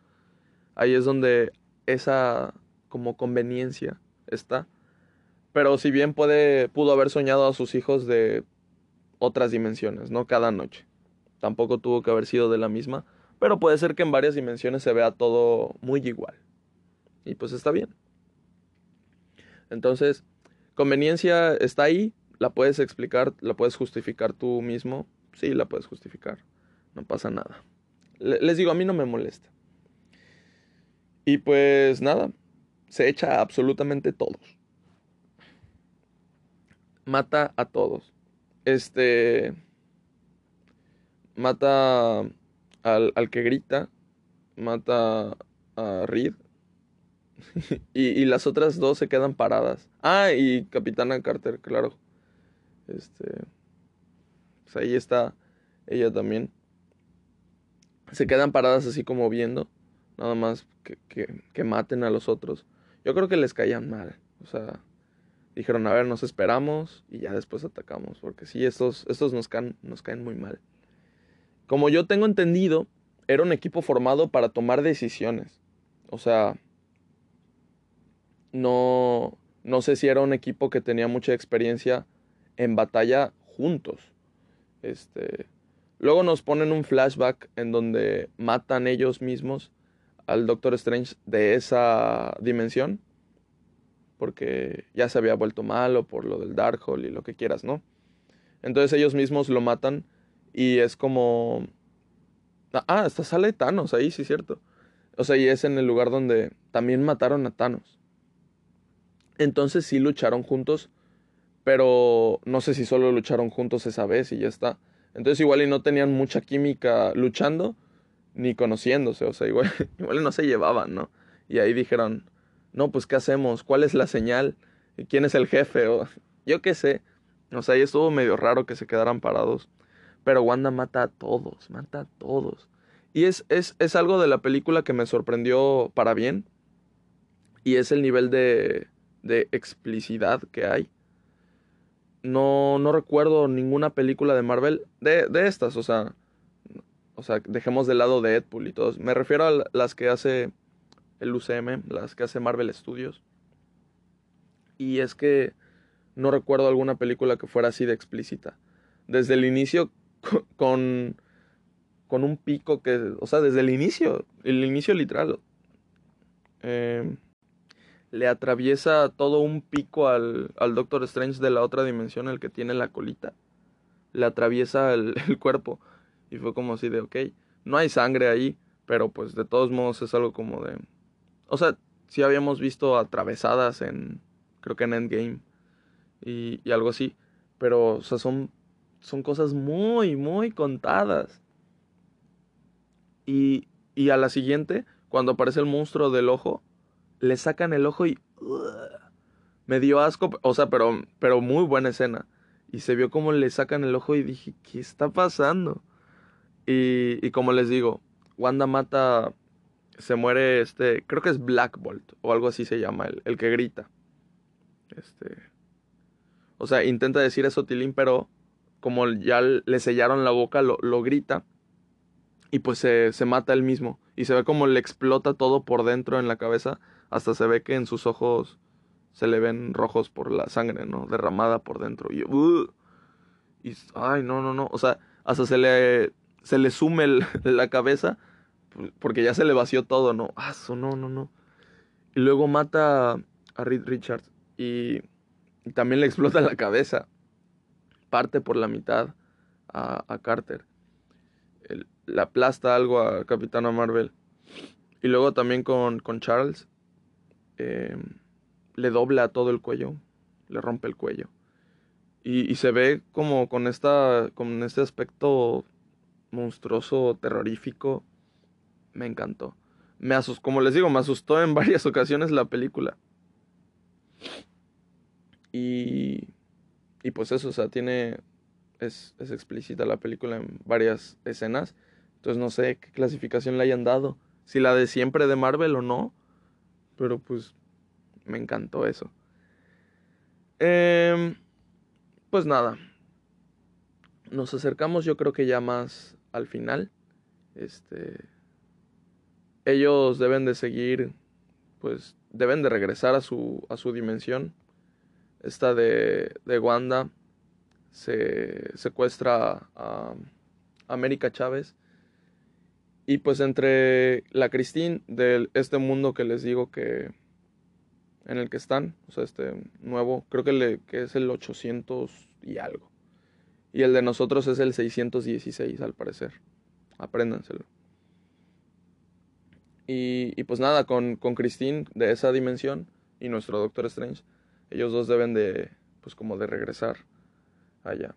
A: Ahí es donde esa como conveniencia está. Pero si bien puede, pudo haber soñado a sus hijos de otras dimensiones, ¿no? Cada noche. Tampoco tuvo que haber sido de la misma. Pero puede ser que en varias dimensiones se vea todo muy igual. Y pues está bien. Entonces, conveniencia está ahí, la puedes explicar, la puedes justificar tú mismo. Sí, la puedes justificar. No pasa nada. Les digo, a mí no me molesta. Y pues nada, se echa absolutamente todos. Mata a todos. Este. Mata al, al que grita. Mata a Reed. [laughs] y, las otras dos se quedan paradas. Ah, y Capitana Carter, claro. Este. Pues ahí está ella también. Se quedan paradas así como viendo. Nada más que, que, maten a los otros. Yo creo que les caían mal. O sea, dijeron, a ver, nos esperamos y ya después atacamos. Porque sí, estos, estos nos, caen, nos caen muy mal. Como yo tengo entendido, era un equipo formado para tomar decisiones. O sea, no, no sé si era un equipo que tenía mucha experiencia en batalla juntos. Este, luego nos ponen un flashback en donde matan ellos mismos al Doctor Strange de esa dimensión. Porque ya se había vuelto malo por lo del Darkhold y lo que quieras, ¿no? Entonces ellos mismos lo matan y es como... Ah, hasta sale Thanos ahí, sí, cierto. O sea, y es en el lugar donde también mataron a Thanos. Entonces sí lucharon juntos, pero no sé si solo lucharon juntos esa vez y ya está. Entonces igual y no tenían mucha química luchando ni conociéndose, o sea, igual, [laughs] igual no se llevaban, ¿no? Y ahí dijeron, no, pues ¿qué hacemos? ¿Cuál es la señal? ¿Quién es el jefe? O, yo qué sé. O sea, ahí estuvo medio raro que se quedaran parados. Pero Wanda mata a todos, mata a todos. Y es, es, es algo de la película que me sorprendió para bien. Y es el nivel de, de explicidad que hay. No, no recuerdo ninguna película de Marvel de, de estas, o sea, o sea, dejemos de lado de Deadpool y todos. Me refiero a las que hace el UCM, las que hace Marvel Studios. Y es que no recuerdo alguna película que fuera así de explícita. Desde el inicio con con un pico que, o sea, desde el inicio, el inicio literal. Eh, le atraviesa todo un pico al, al, Doctor Strange de la otra dimensión, el que tiene la colita. Le atraviesa el, [laughs] el, cuerpo. Y fue como así de, ok, no hay sangre ahí, pero pues de todos modos es algo como de... O sea, sí habíamos visto atravesadas en, creo que en Endgame y, y algo así. Pero, o sea, son, son cosas muy, muy contadas. Y, y a la siguiente, cuando aparece el monstruo del ojo, le sacan el ojo y... me dio asco, o sea, pero, pero muy buena escena. Y se vio como le sacan el ojo y dije, ¿qué está pasando? Y, y como les digo, Wanda mata, se muere este, creo que es Black Bolt o algo así se llama, el, el que grita. Este, o sea, intenta decir eso Tilín, pero como ya le sellaron la boca, lo, lo grita. Y pues se, se mata él mismo. Y se ve como le explota todo por dentro en la cabeza. Hasta se ve que en sus ojos se le ven rojos por la sangre, ¿no? Derramada por dentro. Y, uh, y ay, no, no, no. O sea, hasta se le, se le sume [laughs] la cabeza porque ya se le vació todo, ¿no? Ah, no, no, no. Y luego mata a Reed Richards y, y, también le explota la cabeza. Parte por la mitad a, a Carter. El, le aplasta algo a Capitana Marvel. Y luego también con, con Charles eh, le dobla todo el cuello. le rompe el cuello. Y, se ve como con, esta, con este aspecto monstruoso, terrorífico. Me encantó. Me asustó, como les digo, me asustó en [laughs] varias ocasiones la película. Y, y pues eso, o sea, tiene, es, es explícita la película en varias escenas. Entonces no sé qué clasificación le hayan dado. Si la de siempre de Marvel o no. Pero pues me encantó eso. Eh, pues nada. Nos acercamos yo creo que ya más al final. Este. Ellos deben de seguir. Pues deben de regresar a su, a su dimensión. Esta de, de Wanda se secuestra a América Chávez. Y pues entre la Christine de este mundo que les digo que en el que están, o sea, este nuevo, creo que, le, que es el 800 y algo. Y el de nosotros es el 616 al parecer. Apréndanselo. Y, y pues nada, con, con Christine de esa dimensión y nuestro Doctor Strange, ellos dos deben de, pues como de regresar allá.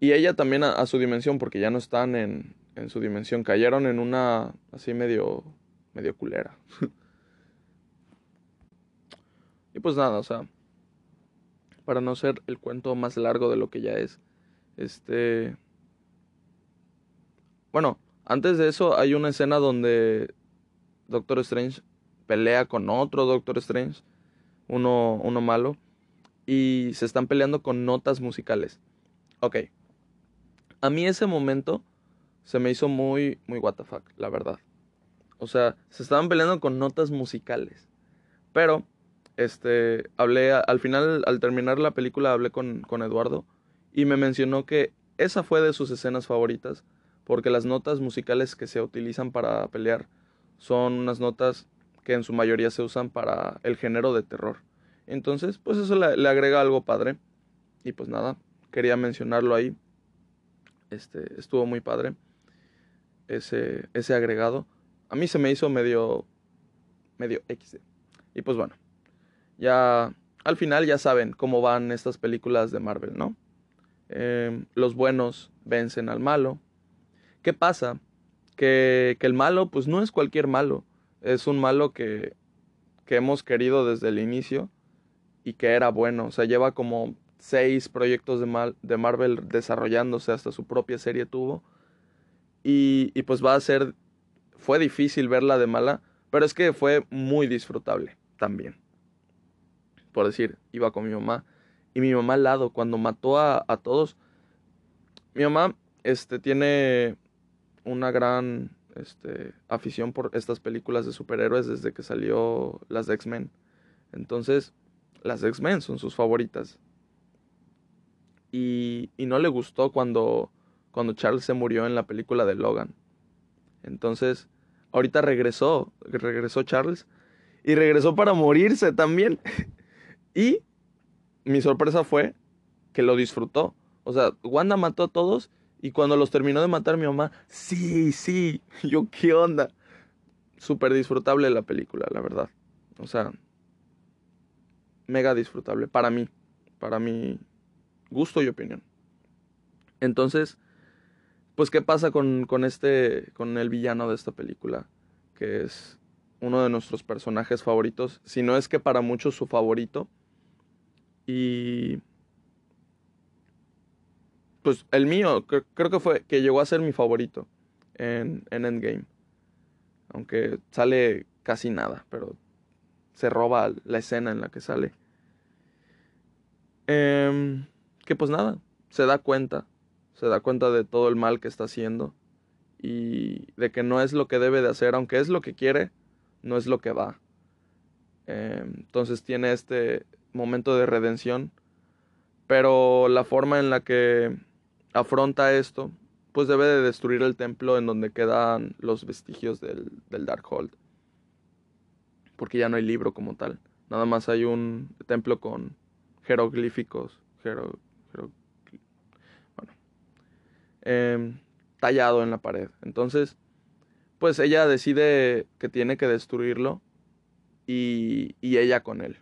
A: Y ella también a, a su dimensión, porque ya no están en, en su dimensión. Cayeron en una así medio, medio culera. [laughs] y pues nada, o sea, para no ser el cuento más largo de lo que ya es, este... Bueno, antes de eso hay una escena donde Doctor Strange pelea con otro Doctor Strange, uno, uno malo, y se están peleando con notas musicales. Ok. A mí ese momento se me hizo muy, muy what fuck, la verdad. O sea, se estaban peleando con notas musicales. Pero, este, hablé, al final, al terminar la película, hablé con, con Eduardo y me mencionó que esa fue de sus escenas favoritas, porque las notas musicales que se utilizan para pelear son unas notas que en su mayoría se usan para el género de terror. Entonces, pues eso le, le agrega algo padre. Y pues nada, quería mencionarlo ahí. Este, estuvo muy padre ese, ese agregado. A mí se me hizo medio, medio XD. Y pues bueno, ya al final ya saben cómo van estas películas de Marvel, ¿no? Eh, los buenos vencen al malo. ¿Qué pasa? Que, que, el malo pues no es cualquier malo. Es un malo que, que hemos querido desde el inicio y que era bueno. O sea, lleva como seis proyectos de, mal, de Marvel desarrollándose, hasta su propia serie tuvo. Y, y, pues va a ser, fue difícil verla de mala, pero es que fue muy disfrutable también. Por decir, iba con mi mamá y mi mamá al lado, cuando mató a, a todos, mi mamá este, tiene una gran este, afición por estas películas de superhéroes desde que salió las X-Men. Entonces, las X-Men son sus favoritas. Y, y no le gustó cuando cuando Charles se murió en la película de Logan. Entonces, ahorita regresó, regresó Charles y regresó para morirse también. [laughs] y mi sorpresa fue que lo disfrutó. O sea, Wanda mató a todos y cuando los terminó de matar mi mamá, sí, sí, [laughs] yo qué onda. Súper disfrutable la película, la verdad. O sea, mega disfrutable para mí, para mi gusto y opinión. Entonces, pues qué pasa con, con este, con el villano de esta película, que es uno de nuestros personajes favoritos, si no es que para muchos su favorito. Y pues el mío, creo, que fue, que llegó a ser mi favorito en, en Endgame. Aunque sale casi nada, pero se roba la escena en la que sale. Eh, que pues nada, se da cuenta se da cuenta de todo el mal que está haciendo y de que no es lo que debe de hacer, aunque es lo que quiere, no es lo que va. Eh, entonces tiene este momento de redención, pero la forma en la que afronta esto, pues debe de destruir el templo en donde quedan los vestigios del, del Darkhold. Porque ya no hay libro como tal. Nada más hay un templo con jeroglíficos, jero, jero, eh, tallado en la pared. Entonces, pues ella decide que tiene que destruirlo y, ella con él.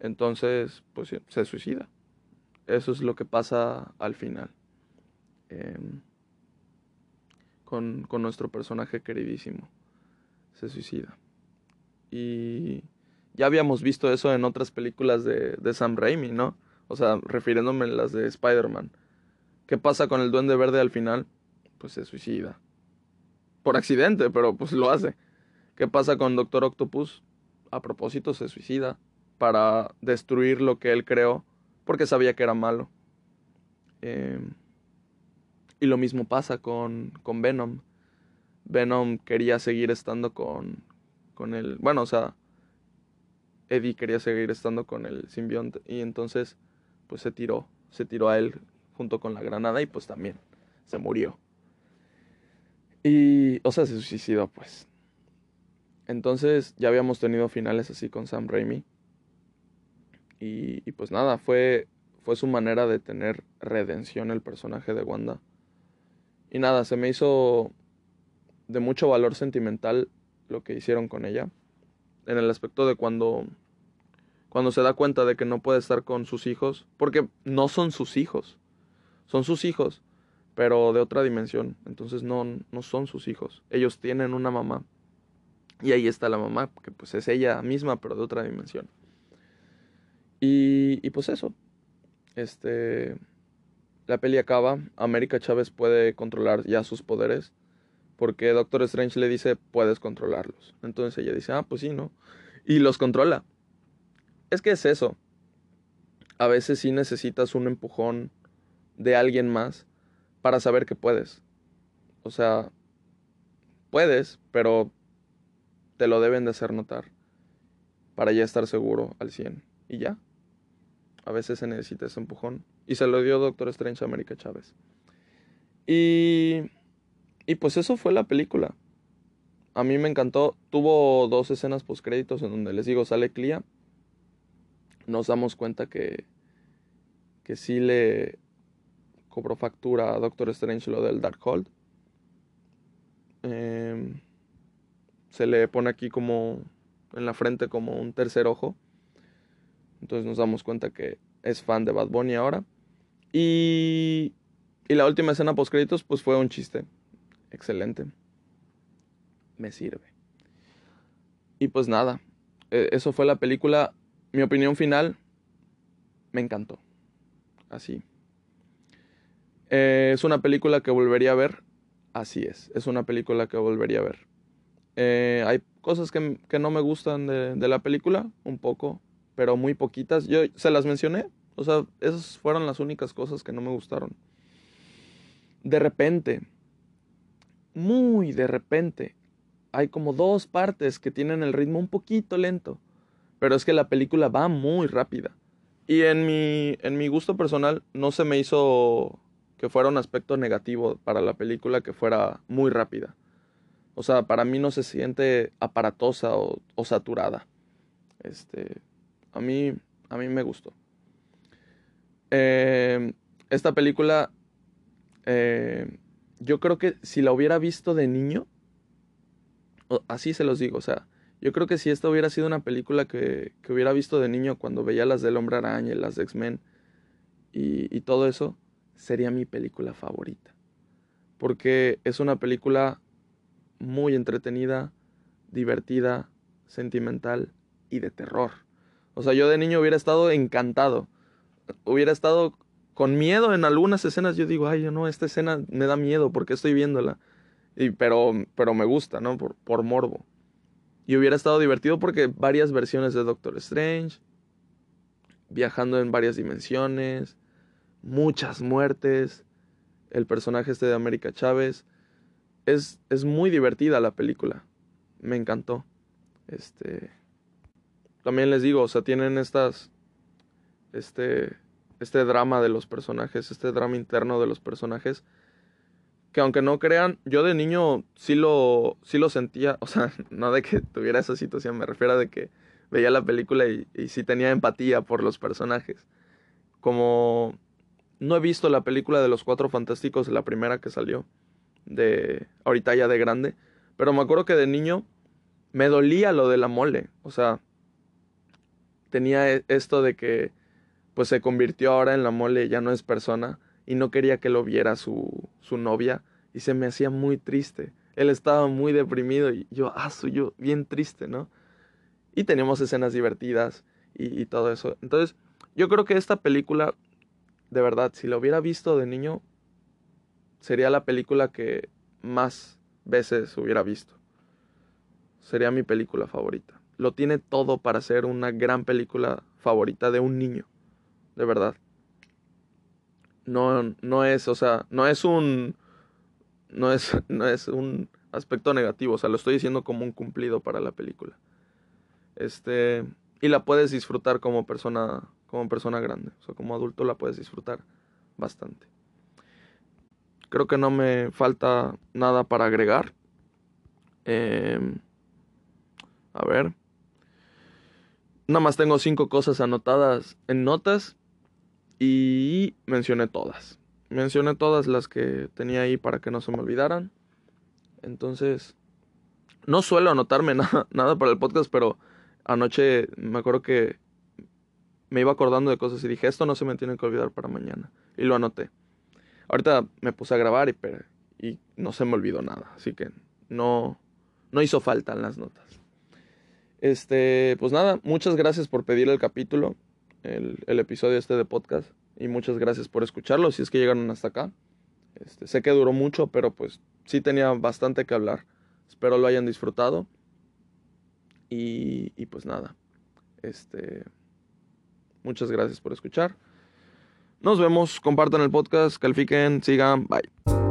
A: Entonces, pues se suicida. Eso es lo que pasa al final. Em, con, con nuestro personaje queridísimo. Se suicida. Y ya habíamos visto eso en otras películas de, de Sam Raimi, ¿no? O sea, refiriéndome a las de Spider-Man. ¿Qué pasa con el duende verde al final? Pues se suicida. Por accidente, pero pues lo hace. ¿Qué pasa con Doctor Octopus? A propósito se suicida para destruir lo que él creó porque sabía que era malo. Em, y lo mismo pasa con, con Venom. Venom quería seguir estando con, con el... Bueno, o sea, Eddie quería seguir estando con el simbionte y entonces pues se tiró, se tiró a él junto con la granada y pues también se murió. Y, o sea, se suicidó pues. Entonces ya habíamos tenido finales así con Sam Raimi. Y, pues nada, fue, fue su manera de tener redención el personaje de Wanda. Y nada, se me hizo de mucho valor sentimental lo que hicieron con ella. En el aspecto de cuando cuando se da cuenta de que no puede estar con sus hijos, porque no son sus hijos, son sus hijos, pero de otra dimensión, entonces no, no son sus hijos, ellos tienen una mamá, y ahí está la mamá, que pues es ella misma, pero de otra dimensión. Y, y pues eso, este, la peli acaba, América Chávez puede controlar ya sus poderes, porque Doctor Strange le dice, puedes controlarlos. Entonces ella dice, ah, pues sí, ¿no? Y los controla. Es que es eso. A veces sí necesitas un empujón de alguien más para saber que puedes. O sea, puedes, pero te lo deben de hacer notar para ya estar seguro al 100. Y ya. A veces se necesita ese empujón. Y se lo dio Doctor Strange a América Chávez. Y, y pues eso fue la película. A mí me encantó. Tuvo dos escenas post créditos en donde les digo sale Clea nos damos cuenta que, que sí le cobró factura a Doctor Strange lo del Darkhold. Eh, se le pone aquí como en la frente como un tercer ojo. Entonces nos damos cuenta que es fan de Bad Bunny ahora. Y, y la última escena post créditos pues fue un chiste. Excelente. Me sirve. Y pues nada, e, eso fue la película mi opinión final, me encantó. Así. Eh, es una película que volvería a ver. Así es, es una película que volvería a ver. Eh, hay cosas que, no me gustan de, de, la película, un poco, pero muy poquitas. Yo se las mencioné, o sea, esas fueron las únicas cosas que no me gustaron. De repente, muy de repente, hay como dos partes que tienen el ritmo un poquito lento. Pero es que la película va muy rápida. Y en mi, en mi gusto personal no se me hizo que fuera un aspecto negativo para la película que fuera muy rápida. O sea, para mí no se siente aparatosa o, saturada. Este, a mí, a mí me gustó. Eh, esta película, eh, yo creo que si la hubiera visto de niño, así se los digo, o sea, yo creo que si esta hubiera sido una película que, hubiera visto de niño cuando veía las del Hombre Araña y las de X-Men y, todo eso, sería mi película favorita. Porque es una película muy entretenida, divertida, sentimental y de terror. O sea, yo de niño hubiera estado encantado. Hubiera estado con miedo en algunas escenas. Yo digo, ay, no, esta escena me da miedo porque estoy viéndola. Y, pero, pero me gusta, ¿no? Por, por morbo. Y hubiera estado divertido porque varias versiones de Doctor Strange, viajando en varias dimensiones, muchas muertes, el personaje este de América Chávez. Es, es muy divertida la película. Me encantó. Este. También les digo, o sea, tienen estas. Este. Este drama de los personajes, este drama interno de los personajes que aunque no crean, yo de niño sí lo, sí lo sentía, o sea, [laughs] no de que tuviera esa situación, me refiero a de que veía la película y, y sí tenía empatía por los personajes. Como no he visto la película de los Cuatro Fantásticos, la primera que salió, de ahorita ya de grande, pero me acuerdo que de niño me dolía lo de la mole, o sea, tenía e, esto de que pues se convirtió ahora en la mole, ya no es persona y no quería que lo viera su, su novia y se me hacía muy triste. Él estaba muy deprimido y yo, ah, soy yo bien triste, ¿no? Y teníamos escenas divertidas y, y todo eso. Entonces, yo creo que esta película, de verdad, si la hubiera visto de niño, sería la película que más veces hubiera visto. Sería mi película favorita. Lo tiene todo para ser una gran película favorita de un niño. De verdad. No, no es, o sea, no es un. No es, [laughs] no es un aspecto negativo. O sea, lo estoy diciendo como un cumplido para la película. Este. Y la puedes disfrutar como persona. Como persona grande. O sea, como adulto la puedes disfrutar bastante. Creo que no me falta nada para agregar. Em, a ver. Nada más tengo cinco cosas anotadas en notas y mencioné todas. Mencioné todas las que tenía ahí para que no se me olvidaran. Entonces, no suelo anotarme [laughs] nada, nada para el podcast, pero anoche me acuerdo que me iba acordando de cosas y dije, esto no se me tiene que olvidar para mañana. Y lo anoté. Ahorita me puse a grabar y, y no se me olvidó nada, así que no, no hizo falta en las notas. Este, pues nada, muchas gracias por pedir el capítulo, el, el, episodio este de podcast, y muchas gracias por escucharlo, si es que llegaron hasta acá. Este, sé que duró mucho, pero pues sí tenía bastante que hablar. Espero lo hayan disfrutado. Y, y pues nada, este, muchas gracias por escuchar. Nos vemos, compartan el podcast, califiquen, sigan, bye.